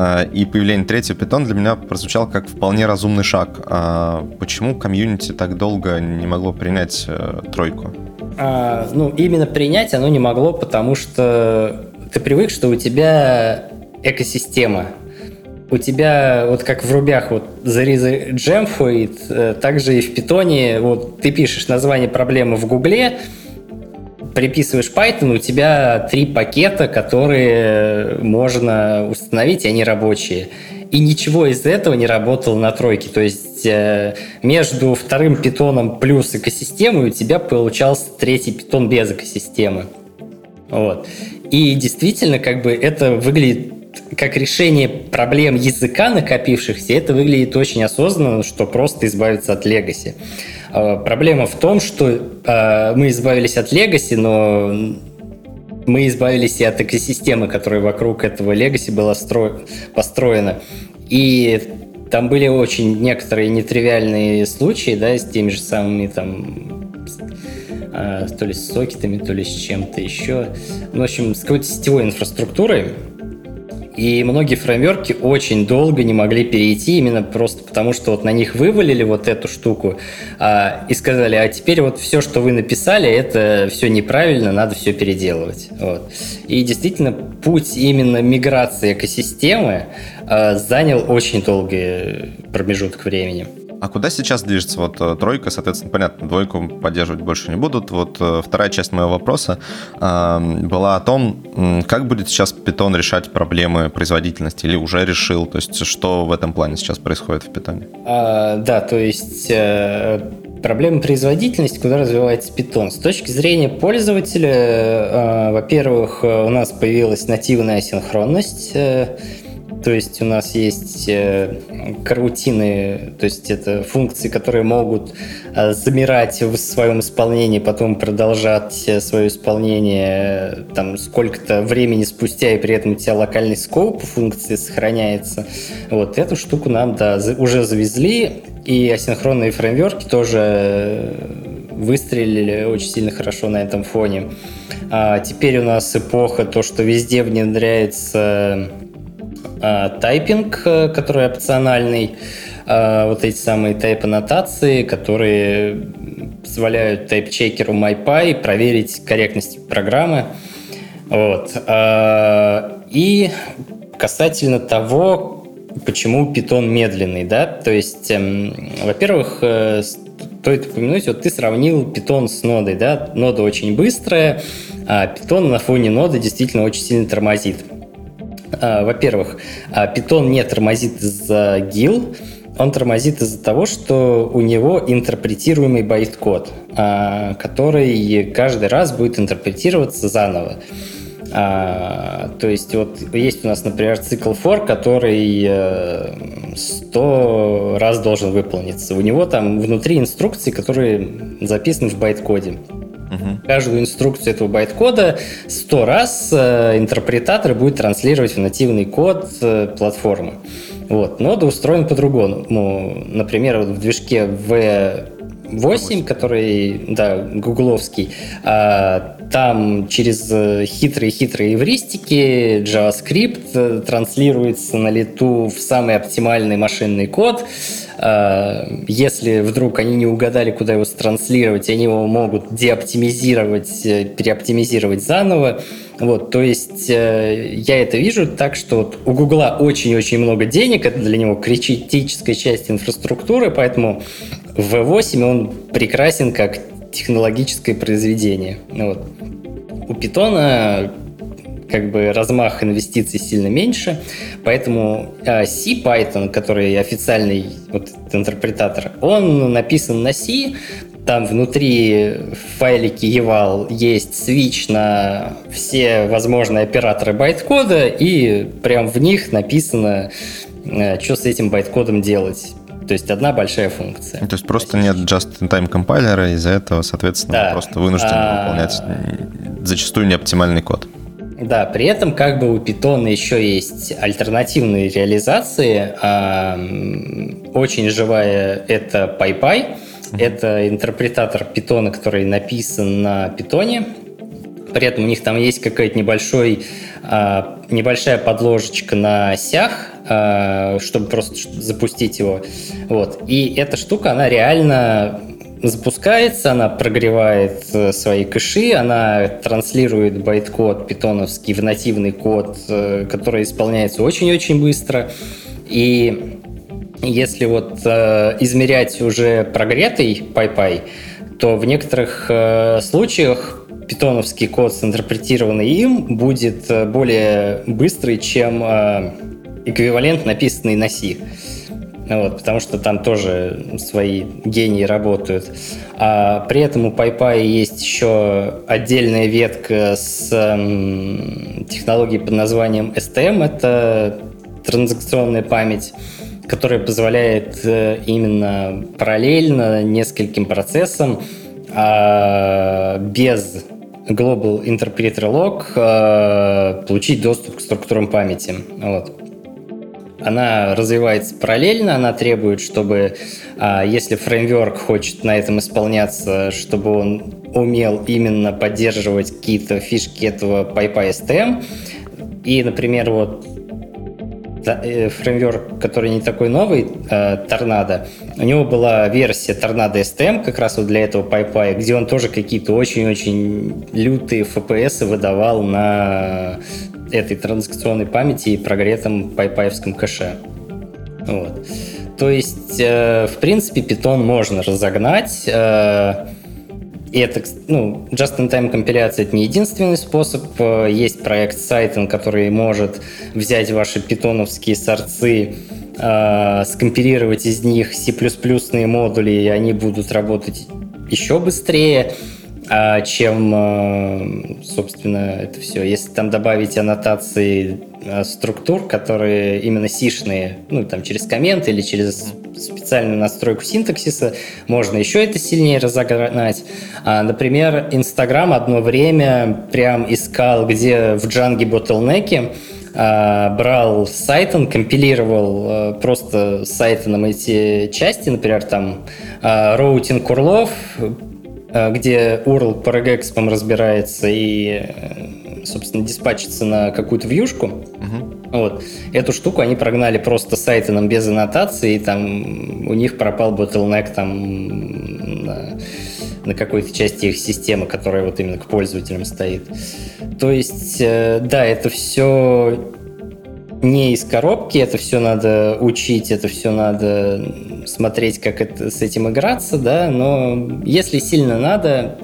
Speaker 1: а, и появление третьего питона для меня прозвучало как вполне разумный шаг. А почему комьюнити так долго не могло принять э, тройку?
Speaker 2: А, ну, именно принять оно не могло, потому что ты привык, что у тебя экосистема. У тебя, вот как в рубях, вот for it, э, также и в питоне, вот ты пишешь название проблемы в гугле, приписываешь Python, у тебя три пакета, которые можно установить, и они рабочие. И ничего из этого не работало на тройке. То есть э, между вторым питоном плюс экосистемой у тебя получался третий питон без экосистемы. Вот. И действительно, как бы это выглядит как решение проблем языка накопившихся, это выглядит очень осознанно, что просто избавиться от легаси. А, проблема в том, что а, мы избавились от Legacy, но мы избавились и от экосистемы, которая вокруг этого Legacy была стро... построена. И там были очень некоторые нетривиальные случаи, да, с теми же самыми там а, то ли с сокетами, то ли с чем-то еще. Ну, в общем, с какой-то сетевой инфраструктурой, и многие фреймверки очень долго не могли перейти, именно просто потому, что вот на них вывалили вот эту штуку а, и сказали, а теперь вот все, что вы написали, это все неправильно, надо все переделывать. Вот. И действительно, путь именно миграции экосистемы а, занял очень долгий промежуток времени.
Speaker 1: А куда сейчас движется вот э, тройка? Соответственно, понятно, двойку поддерживать больше не будут. Вот э, вторая часть моего вопроса э, была о том, как будет сейчас Python решать проблемы производительности или уже решил? То есть что в этом плане сейчас происходит в Python?
Speaker 2: А, да, то есть э, проблема производительности, куда развивается Python. С точки зрения пользователя, э, во-первых, у нас появилась нативная синхронность. То есть у нас есть э, карутины, то есть это функции, которые могут э, замирать в своем исполнении, потом продолжать э, свое исполнение там сколько-то времени спустя, и при этом у тебя локальный скоп функции сохраняется. Вот эту штуку нам да, уже завезли, и асинхронные фреймверки тоже выстрелили очень сильно хорошо на этом фоне. А теперь у нас эпоха, то, что везде внедряется тайпинг, э, который опциональный, а, вот эти самые тайп-аннотации, которые позволяют тайп-чекеру MyPy проверить корректность программы. Вот. А, и касательно того, почему Python медленный, да, то есть, эм, во-первых, э, стоит упомянуть, вот ты сравнил Python с нодой, да, нода очень быстрая, а Python на фоне ноды действительно очень сильно тормозит. А, во-первых, а, Python не тормозит из-за GIL, он тормозит из-за того, что у него интерпретируемый байт-код, а, который каждый раз будет интерпретироваться заново. А, то есть вот есть у нас, например, цикл for, который 100 э, раз должен выполниться. У него там внутри инструкции, которые записаны в байт-коде. Угу. Каждую инструкцию этого байт-кода 100 раз э, интерпретатор будет транслировать в нативный код э, платформы. Вот. Нода устроен по-другому. Ну, например, вот в движке V8, который, да, гугловский, а, там через хитрые-хитрые эвристики JavaScript э, транслируется на лету в самый оптимальный машинный код. А, если вдруг они не угадали, куда его транслировать, они его могут деоптимизировать, э, переоптимизировать заново. Вот, то есть э, я это вижу так, что вот у Гугла очень-очень много денег, это для него критическая часть инфраструктуры, поэтому в V8 он прекрасен как технологическое произведение. Вот. У Питона как бы размах инвестиций сильно меньше, поэтому а, C Python, который официальный вот, интерпретатор, он написан на C, там внутри в eval есть switch на все возможные операторы байткода, и прям в них написано, э, что с этим байткодом делать. То есть одна большая функция.
Speaker 1: То есть просто нет just-in-time компайлера, из-за этого, соответственно, да. просто вынуждены а... выполнять зачастую неоптимальный код.
Speaker 2: Да, при этом как бы у Python еще есть альтернативные реализации. А, очень живая это PyPy. Это интерпретатор Python, который написан на Python. При этом у них там есть какая-то небольшой, а, небольшая подложечка на сях, чтобы просто запустить его. Вот. И эта штука, она реально запускается, она прогревает э, свои кэши, она транслирует байт-код питоновский в нативный код, э, который исполняется очень-очень быстро. И если вот измерять уже прогретый PyPy, то в некоторых случаях питоновский код, интерпретированный им, будет более быстрый, чем эквивалент, написанный на C. Вот, потому что там тоже свои гении работают. А при этом у PyPy есть еще отдельная ветка с эм, технологией под названием STM. Это транзакционная память, которая позволяет э, именно параллельно нескольким процессам а, без Global Interpreter Log э, получить доступ к структурам памяти. Вот она развивается параллельно, она требует, чтобы, а, если фреймворк хочет на этом исполняться, чтобы он умел именно поддерживать какие-то фишки этого PyPy И, например, вот э, фреймворк, который не такой новый, Торнадо, у него была версия Торнадо STM как раз вот для этого PyPy, где он тоже какие-то очень-очень лютые FPS выдавал на этой транзакционной памяти и прогретом пайпаевском кэше. Вот. То есть, в принципе, Python можно разогнать. И это, ну, just-in-time компиляция это не единственный способ. Есть проект Cyton, который может взять ваши питоновские сорцы, э, скомпилировать из них C++ модули, и они будут работать еще быстрее, э, чем, э, собственно, это все. Если там добавить аннотации э, структур, которые именно сишные, ну, там, через комменты или через специальную настройку синтаксиса, можно еще это сильнее разогнать. А, например, Инстаграм одно время прям искал, где в Джанге ботлнеки, а, брал Сайтон, компилировал а, просто Сайтоном эти части, например, там роутинг урлов, где URL по разбирается и, собственно, диспатчится на какую-то вьюшку. Uh-huh. Вот. Эту штуку они прогнали просто сайтоном без аннотации, и там у них пропал bottleneck там на, на какой-то части их системы, которая вот именно к пользователям стоит. То есть, э, да, это все не из коробки, это все надо учить, это все надо смотреть, как это, с этим играться, да, но если сильно надо,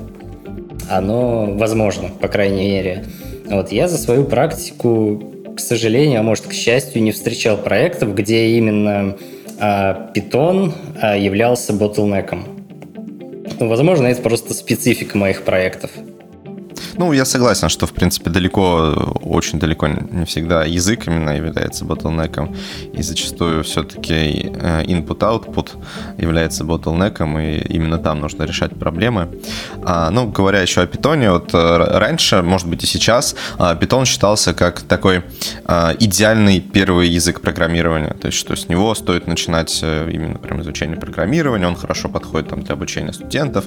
Speaker 2: оно возможно, по крайней мере. Вот я за свою практику к сожалению, а может, к счастью, не встречал проектов, где именно а, Python а, являлся ботлнеком. Ну, возможно, это просто специфика моих проектов.
Speaker 1: Ну, я согласен, что, в принципе, далеко, очень далеко не всегда язык именно является ботлнеком, и зачастую все-таки э, input-output является ботлнеком, и именно там нужно решать проблемы. А, ну, говоря еще о питоне, вот э, раньше, может быть и сейчас, питон а, считался как такой а, идеальный первый язык программирования, то есть что с него стоит начинать э, именно прям изучение программирования, он хорошо подходит там, для обучения студентов,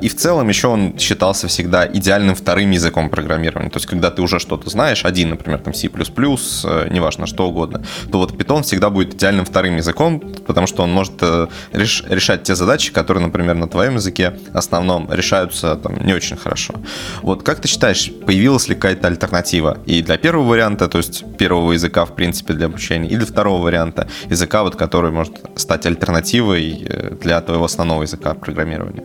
Speaker 1: и в целом еще он считался всегда идеальным вторым вторым языком программирования. То есть, когда ты уже что-то знаешь, один, например, там C++, э, неважно, что угодно, то вот Python всегда будет идеальным вторым языком, потому что он может э, реш- решать те задачи, которые, например, на твоем языке основном решаются там не очень хорошо. Вот как ты считаешь, появилась ли какая-то альтернатива и для первого варианта, то есть первого языка, в принципе, для обучения, и для второго варианта языка, вот, который может стать альтернативой э, для твоего основного языка программирования?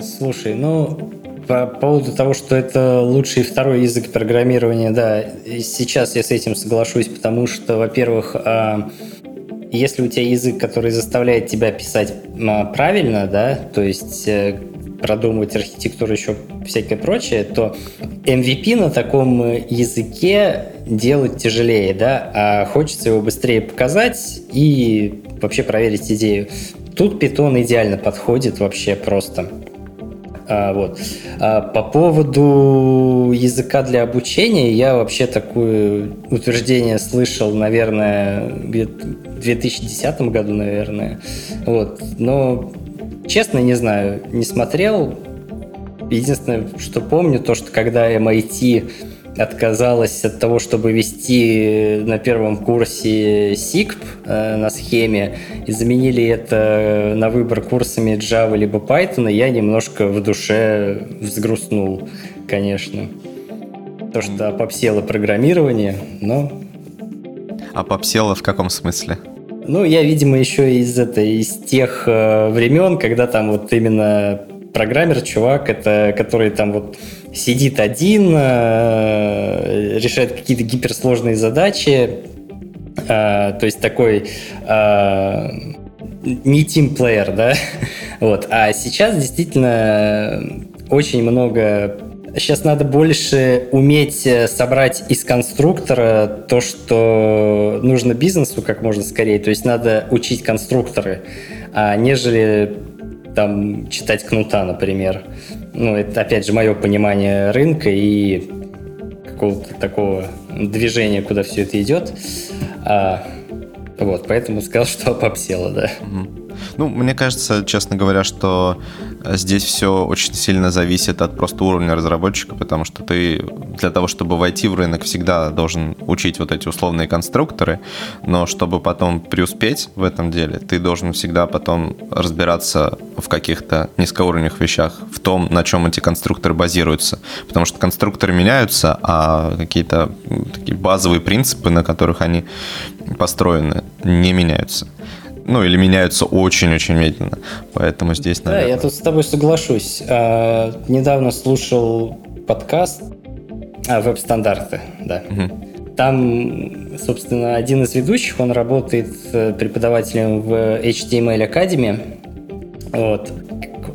Speaker 2: Слушай, ну, по поводу того, что это лучший второй язык программирования, да, сейчас я с этим соглашусь, потому что, во-первых, а, если у тебя язык, который заставляет тебя писать а, правильно, да, то есть э, продумывать архитектуру еще всякое прочее, то MVP на таком языке делать тяжелее, да, а хочется его быстрее показать и вообще проверить идею. Тут Python идеально подходит вообще просто. А, вот. А по поводу языка для обучения, я вообще такое утверждение слышал, наверное, в 2010 году, наверное. Вот. Но, честно, не знаю, не смотрел. Единственное, что помню, то, что когда MIT отказалась от того, чтобы вести на первом курсе SIGP э, на схеме и заменили это на выбор курсами Java либо Python, я немножко в душе взгрустнул, конечно. То, что попсело программирование, но...
Speaker 1: А попсело в каком смысле?
Speaker 2: Ну, я, видимо, еще из, это, из тех э, времен, когда там вот именно программер, чувак, это который там вот сидит один, э, решает какие-то гиперсложные задачи, э, то есть такой э, не тимплеер, да, (laughs) вот. А сейчас действительно очень много Сейчас надо больше уметь собрать из конструктора то, что нужно бизнесу как можно скорее. То есть надо учить конструкторы, а нежели там читать кнута, например. Ну, это, опять же, мое понимание рынка и какого-то такого движения, куда все это идет. А, вот, поэтому сказал, что попсело, да.
Speaker 1: Ну, мне кажется, честно говоря, что здесь все очень сильно зависит от просто уровня разработчика, потому что ты для того, чтобы войти в рынок, всегда должен учить вот эти условные конструкторы, но чтобы потом преуспеть в этом деле, ты должен всегда потом разбираться в каких-то низкоуровневых вещах, в том, на чем эти конструкторы базируются. Потому что конструкторы меняются, а какие-то такие базовые принципы, на которых они построены, не меняются. Ну, или меняются очень-очень медленно. Поэтому здесь,
Speaker 2: наверное... Да, я тут с тобой соглашусь. А, недавно слушал подкаст а, «Веб-стандарты», да. Угу. Там, собственно, один из ведущих, он работает э, преподавателем в HTML Academy. Вот.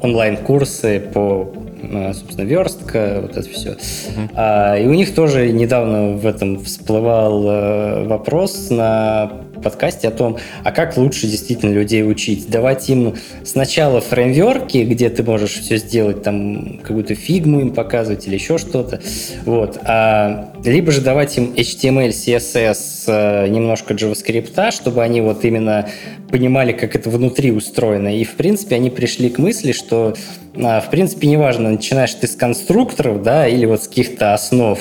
Speaker 2: Онлайн-курсы по Э, собственно, верстка, вот это все. Uh-huh. А, и у них тоже недавно в этом всплывал э, вопрос на подкасте о том, а как лучше действительно людей учить. Давать им сначала фреймверки, где ты можешь все сделать, там какую-то фигму им показывать или еще что-то. Вот. А, либо же давать им HTML, CSS, э, немножко JavaScript, чтобы они вот именно понимали, как это внутри устроено. И, в принципе, они пришли к мысли, что а, в принципе, неважно, начинаешь ты с конструкторов, да, или вот с каких-то основ,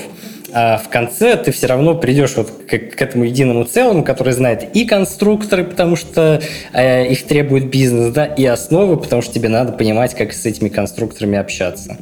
Speaker 2: а в конце ты все равно придешь вот к, к этому единому целому, который знает и конструкторы, потому что э, их требует бизнес, да, и основы, потому что тебе надо понимать, как с этими конструкторами общаться.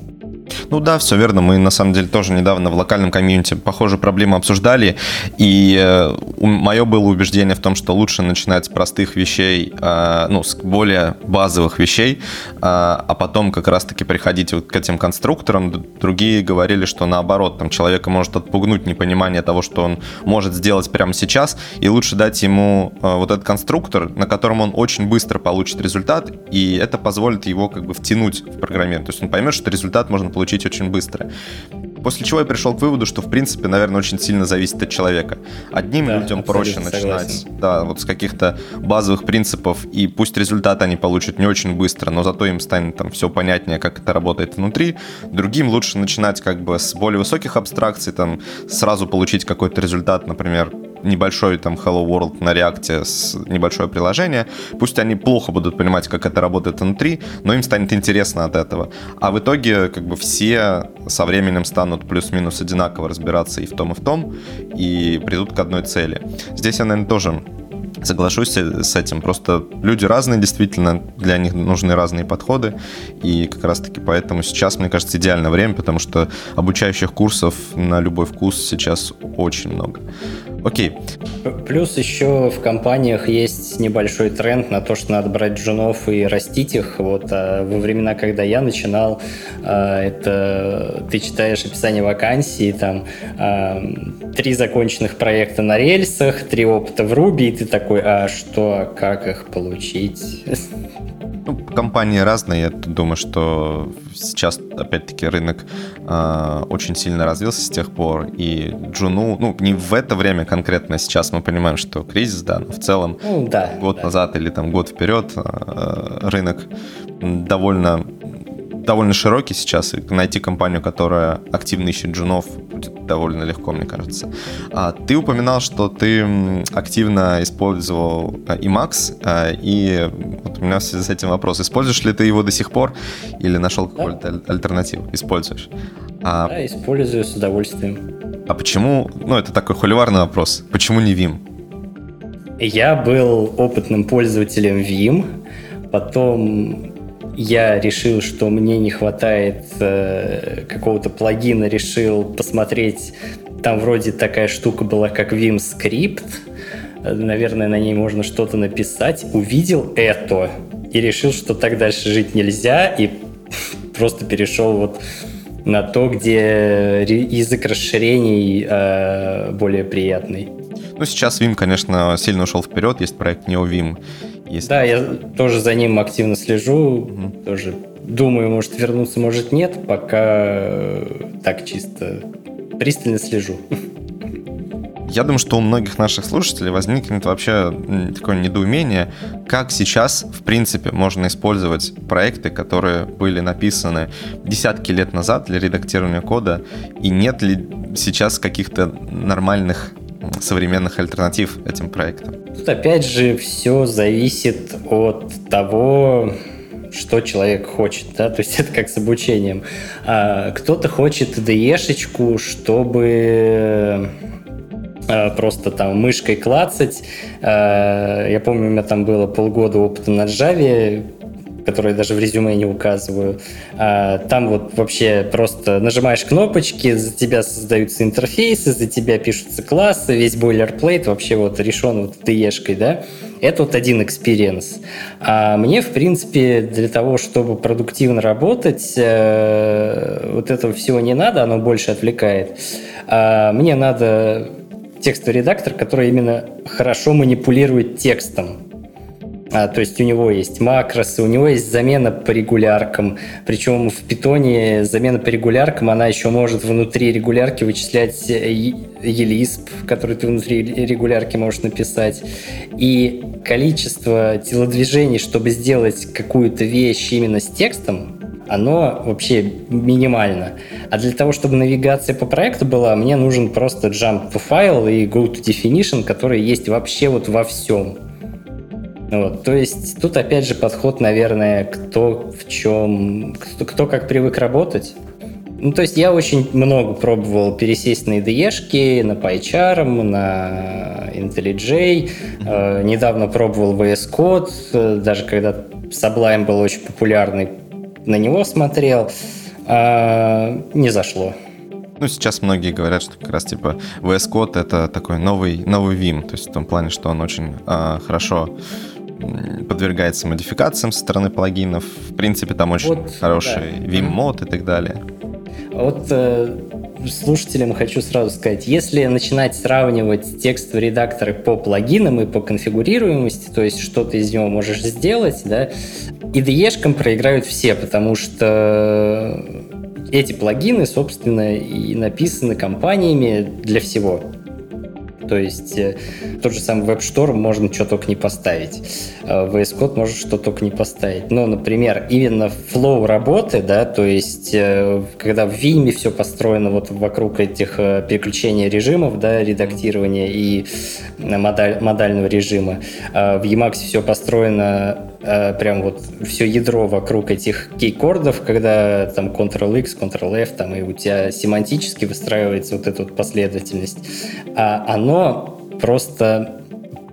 Speaker 1: Ну да, все верно. Мы на самом деле тоже недавно в локальном комьюнити похожие проблемы обсуждали. И э, мое было убеждение в том, что лучше начинать с простых вещей, э, ну, с более базовых вещей, э, а потом как раз-таки приходить вот к этим конструкторам. Другие говорили, что наоборот, там человека может отпугнуть непонимание того, что он может сделать прямо сейчас, и лучше дать ему вот этот конструктор, на котором он очень быстро получит результат, и это позволит его как бы втянуть в программирование. То есть он поймет, что результат можно получить получить очень быстро. После чего я пришел к выводу, что, в принципе, наверное, очень сильно зависит от человека. Одним да, людям проще согласен. начинать, да, вот с каких-то базовых принципов, и пусть результат они получат не очень быстро, но зато им станет там все понятнее, как это работает внутри. Другим лучше начинать как бы с более высоких абстракций, там сразу получить какой-то результат, например, небольшой там Hello World на реакте с небольшое приложение. Пусть они плохо будут понимать, как это работает внутри, но им станет интересно от этого. А в итоге как бы все со временем станут плюс-минус одинаково разбираться и в том, и в том, и придут к одной цели. Здесь я, наверное, тоже Соглашусь с этим. Просто люди разные, действительно, для них нужны разные подходы. И как раз-таки поэтому сейчас, мне кажется, идеальное время, потому что обучающих курсов на любой вкус сейчас очень много. Окей.
Speaker 2: Плюс еще в компаниях есть небольшой тренд на то, что надо брать джунов и растить их. Вот а во времена, когда я начинал, а, это ты читаешь описание вакансии, там а, три законченных проекта на рельсах, три опыта в Ruby, и ты такой, а что, как их получить?
Speaker 1: Ну, компании разные. Я думаю, что сейчас, опять-таки, рынок э, очень сильно развился с тех пор. И Джуну, ну, не в это время конкретно, сейчас мы понимаем, что кризис, да, но в целом ну, да, год да. назад или там год вперед э, рынок довольно довольно широкий сейчас, и найти компанию, которая активно ищет джунов, будет довольно легко, мне кажется. А, ты упоминал, что ты активно использовал Emacs, а, и вот у меня в связи с этим вопрос. Используешь ли ты его до сих пор или нашел да. какую-то альтернативу? Используешь?
Speaker 2: А, да, использую с удовольствием.
Speaker 1: А почему, ну это такой холиварный вопрос, почему не Vim?
Speaker 2: Я был опытным пользователем Vim, потом я решил, что мне не хватает э, какого-то плагина, решил посмотреть, там вроде такая штука была, как Vim Script, наверное, на ней можно что-то написать, увидел это и решил, что так дальше жить нельзя, и (laughs) просто перешел вот на то, где язык расширений э, более приятный.
Speaker 1: Ну, сейчас Vim, конечно, сильно ушел вперед, есть проект NeoVim,
Speaker 2: если... Да, я тоже за ним активно слежу, угу. тоже думаю, может вернуться, может нет, пока э, так чисто пристально слежу.
Speaker 1: Я думаю, что у многих наших слушателей возникнет вообще такое недоумение, как сейчас, в принципе, можно использовать проекты, которые были написаны десятки лет назад для редактирования кода, и нет ли сейчас каких-то нормальных современных альтернатив этим проектам?
Speaker 2: Тут опять же все зависит от того, что человек хочет, да, то есть (laughs) это как с обучением. А, кто-то хочет IDE-шечку, чтобы а, просто там мышкой клацать. А, я помню, у меня там было полгода опыта на Java, которые даже в резюме не указываю. А, там вот вообще просто нажимаешь кнопочки, за тебя создаются интерфейсы, за тебя пишутся классы, весь бойлерплейт вообще вот решен вот ДЕшкой, да. Это вот один experience. А мне, в принципе, для того, чтобы продуктивно работать, э, вот этого всего не надо, оно больше отвлекает. А мне надо текстовый редактор, который именно хорошо манипулирует текстом. А, то есть у него есть макросы, у него есть замена по регуляркам. Причем в питоне замена по регуляркам, она еще может внутри регулярки вычислять ELISP, который ты внутри регулярки можешь написать. И количество телодвижений, чтобы сделать какую-то вещь именно с текстом, оно вообще минимально. А для того, чтобы навигация по проекту была, мне нужен просто jump to file и go to definition, который есть вообще вот во всем. Вот, то есть тут опять же подход, наверное, кто в чем, кто, кто как привык работать. Ну, то есть я очень много пробовал пересесть на IDE-шки, на PyCharm, на IntelliJ. Э, недавно пробовал VS Code, э, даже когда Sublime был очень популярный, на него смотрел. Э, не зашло.
Speaker 1: Ну, сейчас многие говорят, что как раз типа VS Code это такой новый, новый Vim, то есть в том плане, что он очень э, хорошо подвергается модификациям со стороны плагинов. В принципе, там очень вот, хороший да. Vim-мод и так далее.
Speaker 2: Вот э, слушателям хочу сразу сказать, если начинать сравнивать текстовые редакторы по плагинам и по конфигурируемости, то есть что ты из него можешь сделать, да, IDE-шкам проиграют все, потому что эти плагины, собственно, и написаны компаниями для всего. То есть э, тот же самый WebStorm можно что только не поставить. Э, VS Code может что только не поставить. Но, например, именно флоу работы, да, то есть э, когда в Vim все построено вот вокруг этих переключений режимов, да, редактирования и модаль, модального режима, в Emacs все построено прям вот все ядро вокруг этих кейкордов, когда там Ctrl-X, Ctrl-F, там и у тебя семантически выстраивается вот эта вот последовательность, а оно просто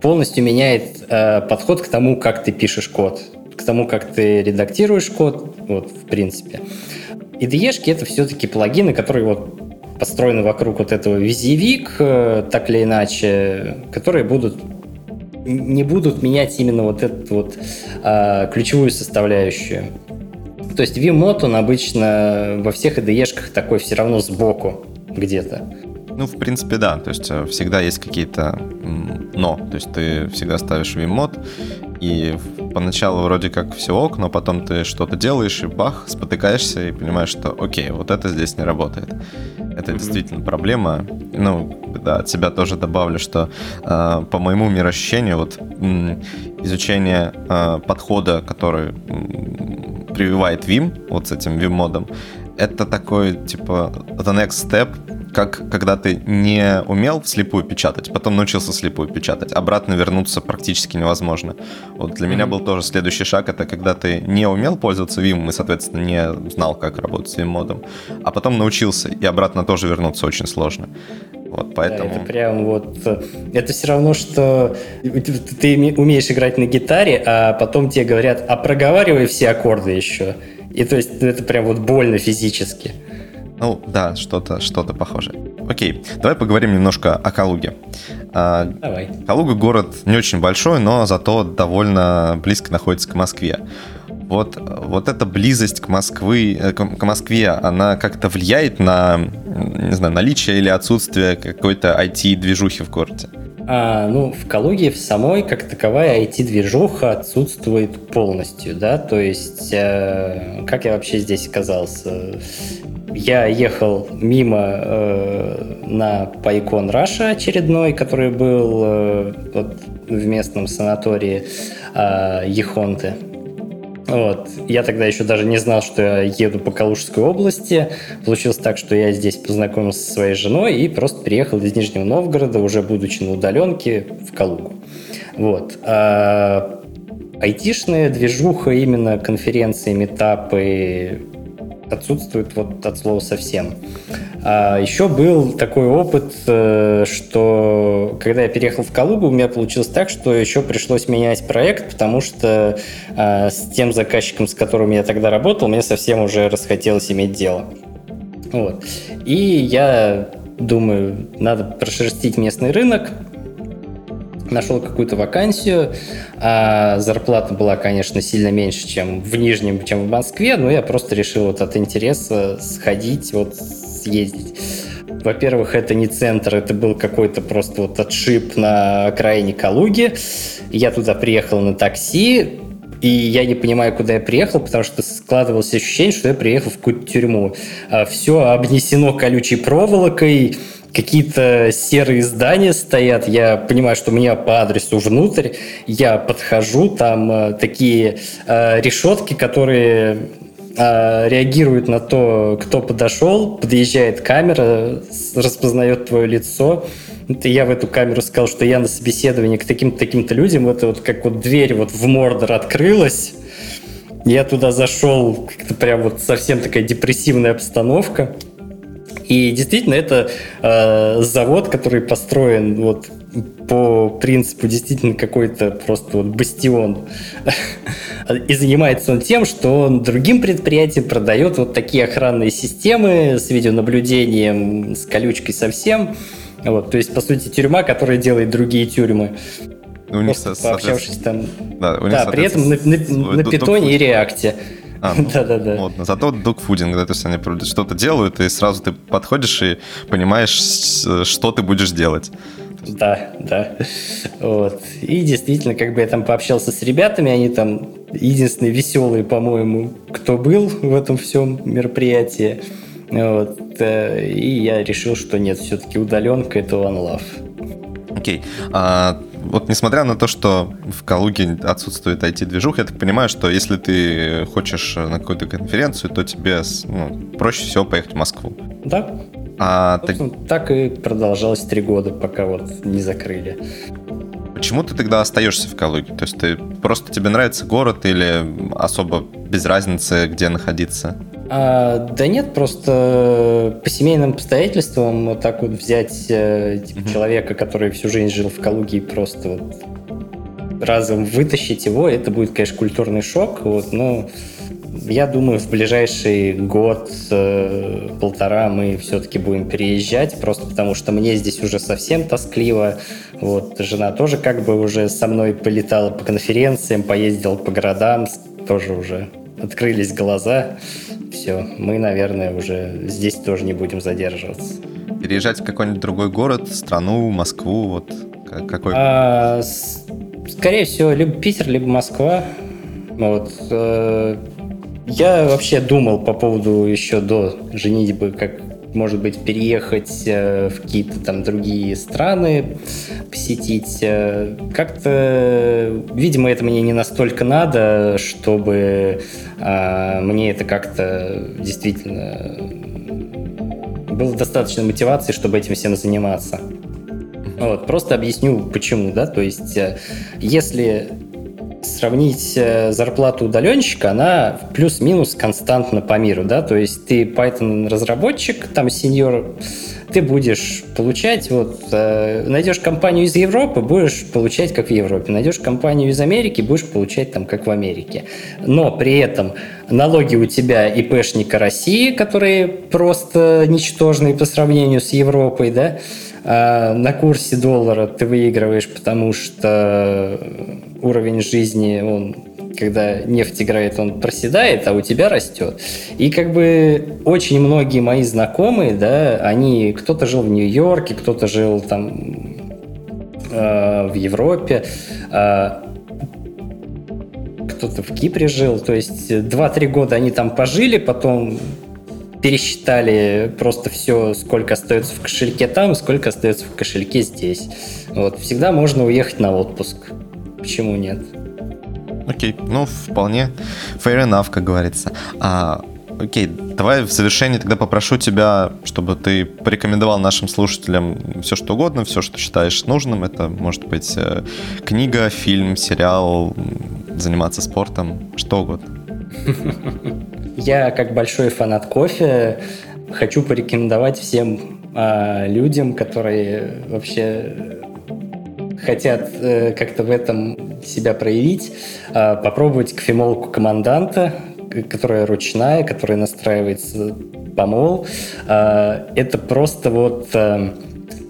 Speaker 2: полностью меняет э, подход к тому, как ты пишешь код, к тому, как ты редактируешь код, вот, в принципе. IDE это все-таки плагины, которые вот построены вокруг вот этого визивик, э, так или иначе, которые будут не будут менять именно вот эту вот э, ключевую составляющую. То есть Vmod, он обычно во всех IDE-шках такой все равно сбоку где-то.
Speaker 1: Ну, в принципе, да. То есть э, всегда есть какие-то но. То есть ты всегда ставишь Vim-мод, и поначалу вроде как все ок, но потом ты что-то делаешь, и бах, спотыкаешься и понимаешь, что окей, вот это здесь не работает. Это mm-hmm. действительно проблема. Ну, да, от себя тоже добавлю, что э, по моему мироощущению, вот м, изучение э, подхода, который м, прививает Vim, вот с этим Vim-модом, это такой, типа, the next step как когда ты не умел вслепую печатать, потом научился вслепую печатать, обратно вернуться практически невозможно. Вот для mm-hmm. меня был тоже следующий шаг, это когда ты не умел пользоваться Vim и, соответственно, не знал, как работать с Vim-модом, а потом научился, и обратно тоже вернуться очень сложно. Вот поэтому...
Speaker 2: Да, это прям вот... Это все равно, что ты умеешь играть на гитаре, а потом тебе говорят, а проговаривай все аккорды еще. И то есть это прям вот больно физически.
Speaker 1: Ну, да, что-то что похожее. Окей, давай поговорим немножко о Калуге. А, давай. Калуга город не очень большой, но зато довольно близко находится к Москве. Вот, вот эта близость к, Москвы, э, к Москве, она как-то влияет на, не знаю, наличие или отсутствие какой-то IT-движухи в городе?
Speaker 2: А, ну, в Калуге в самой, как таковая, IT-движуха отсутствует полностью, да, то есть, э, как я вообще здесь оказался? Я ехал мимо э, на Пайкон Раша очередной, который был э, вот, в местном санатории э, Ехонты. Вот. Я тогда еще даже не знал, что я еду по Калужской области. Получилось так, что я здесь познакомился со своей женой и просто приехал из Нижнего Новгорода, уже будучи на удаленке, в Калугу. Вот. А айтишная движуха, именно конференции, метапы, отсутствует вот от слова совсем. А еще был такой опыт, э, что когда я переехал в Калугу, у меня получилось так, что еще пришлось менять проект, потому что а, с тем заказчиком, с которым я тогда работал, мне совсем уже расхотелось иметь дело. Вот. И я думаю, надо прошерстить местный рынок, нашел какую-то вакансию, а зарплата была, конечно, сильно меньше, чем в Нижнем, чем в Москве, но я просто решил вот от интереса сходить, вот съездить. Во-первых, это не центр, это был какой-то просто вот отшиб на окраине Калуги. Я туда приехал на такси, и я не понимаю, куда я приехал, потому что складывалось ощущение, что я приехал в какую-то тюрьму. А Все обнесено колючей проволокой, какие-то серые здания стоят, я понимаю, что мне по адресу внутрь, я подхожу, там э, такие э, решетки, которые э, реагируют на то, кто подошел, подъезжает камера, распознает твое лицо, это я в эту камеру сказал, что я на собеседовании к таким-то таким-то людям, это вот как вот дверь вот в Мордор открылась, я туда зашел, как-то прям вот совсем такая депрессивная обстановка. И действительно, это э, завод, который построен вот по принципу действительно какой-то просто вот бастион. (laughs) И занимается он тем, что он другим предприятиям продает вот такие охранные системы с видеонаблюдением, с колючкой совсем. Вот, то есть, по сути, тюрьма, которая делает другие тюрьмы. У них, пообщавшись там. Да, у них, да при этом на, на, на питоне и реакте.
Speaker 1: А, (laughs) ну, да, да, да. Модно. Зато докфудинг, да, то есть они что-то делают, и сразу ты подходишь и понимаешь, что ты будешь делать.
Speaker 2: Да, да. Вот. И действительно, как бы я там пообщался с ребятами, они там единственные веселые, по-моему, кто был в этом всем мероприятии. Вот. Э, и я решил, что нет, все-таки удаленка это One Love.
Speaker 1: Окей. Okay. А, вот несмотря на то, что в Калуге отсутствует IT-движух, я так понимаю, что если ты хочешь на какую-то конференцию, то тебе ну, проще всего поехать в Москву.
Speaker 2: Да. А так... так и продолжалось три года, пока вот не закрыли.
Speaker 1: Почему ты тогда остаешься в Калуге? То есть ты просто тебе нравится город или особо без разницы, где находиться?
Speaker 2: А, да нет, просто по семейным обстоятельствам вот так вот взять э, типа, mm-hmm. человека, который всю жизнь жил в Калуге и просто вот разом вытащить его, это будет, конечно, культурный шок. Вот, но я думаю, в ближайший год, э, полтора мы все-таки будем переезжать, просто потому что мне здесь уже совсем тоскливо. Вот, жена тоже как бы уже со мной полетала по конференциям, поездила по городам, тоже уже открылись глаза все, мы, наверное, уже здесь тоже не будем задерживаться.
Speaker 1: Переезжать в какой-нибудь другой город, страну, Москву, вот какой?
Speaker 2: А, скорее всего, либо Питер, либо Москва. Вот. Э, я вообще думал по поводу еще до женитьбы, как может быть, переехать э, в какие-то там другие страны, посетить. Э, как-то, видимо, это мне не настолько надо, чтобы а, мне это как-то действительно было достаточно мотивации, чтобы этим всем заниматься. Вот, просто объясню, почему, да, то есть, э, если сравнить э, зарплату удаленщика, она плюс-минус константна по миру, да, то есть ты Python-разработчик, там сеньор, ты будешь получать, вот, э, найдешь компанию из Европы, будешь получать как в Европе, найдешь компанию из Америки, будешь получать там как в Америке. Но при этом налоги у тебя ИПшника России, которые просто ничтожные по сравнению с Европой, да, а на курсе доллара ты выигрываешь, потому что уровень жизни, он когда нефть играет, он проседает, а у тебя растет. И как бы очень многие мои знакомые, да, они, кто-то жил в Нью-Йорке, кто-то жил там э, в Европе, э, кто-то в Кипре жил, то есть 2-3 года они там пожили, потом пересчитали просто все, сколько остается в кошельке там, сколько остается в кошельке здесь. Вот. Всегда можно уехать на отпуск. Почему нет?
Speaker 1: Окей, ну, вполне fair enough, как говорится. А, окей, давай в завершении тогда попрошу тебя, чтобы ты порекомендовал нашим слушателям все, что угодно, все, что считаешь нужным. Это может быть э, книга, фильм, сериал, заниматься спортом, что угодно. (laughs)
Speaker 2: Я, как большой фанат кофе, хочу порекомендовать всем э, людям, которые вообще хотят э, как-то в этом себя проявить, э, попробовать кофемолку команданта, которая ручная, которая настраивается помол. Э, это просто вот э,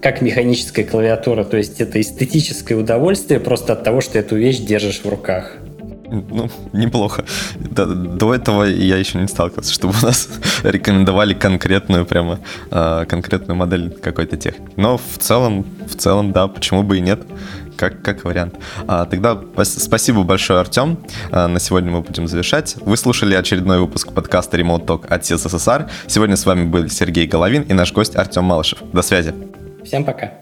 Speaker 2: как механическая клавиатура, то есть это эстетическое удовольствие просто от того, что эту вещь держишь в руках.
Speaker 1: Ну, неплохо. До, до этого я еще не сталкивался, чтобы у нас (laughs) рекомендовали конкретную прямо э, конкретную модель какой-то техники. Но в целом, в целом, да, почему бы и нет, как, как вариант. А, тогда спасибо большое, Артем. А, на сегодня мы будем завершать. Вы слушали очередной выпуск подкаста Remote Talk от СССР. Сегодня с вами был Сергей Головин и наш гость Артем Малышев. До связи.
Speaker 2: Всем пока.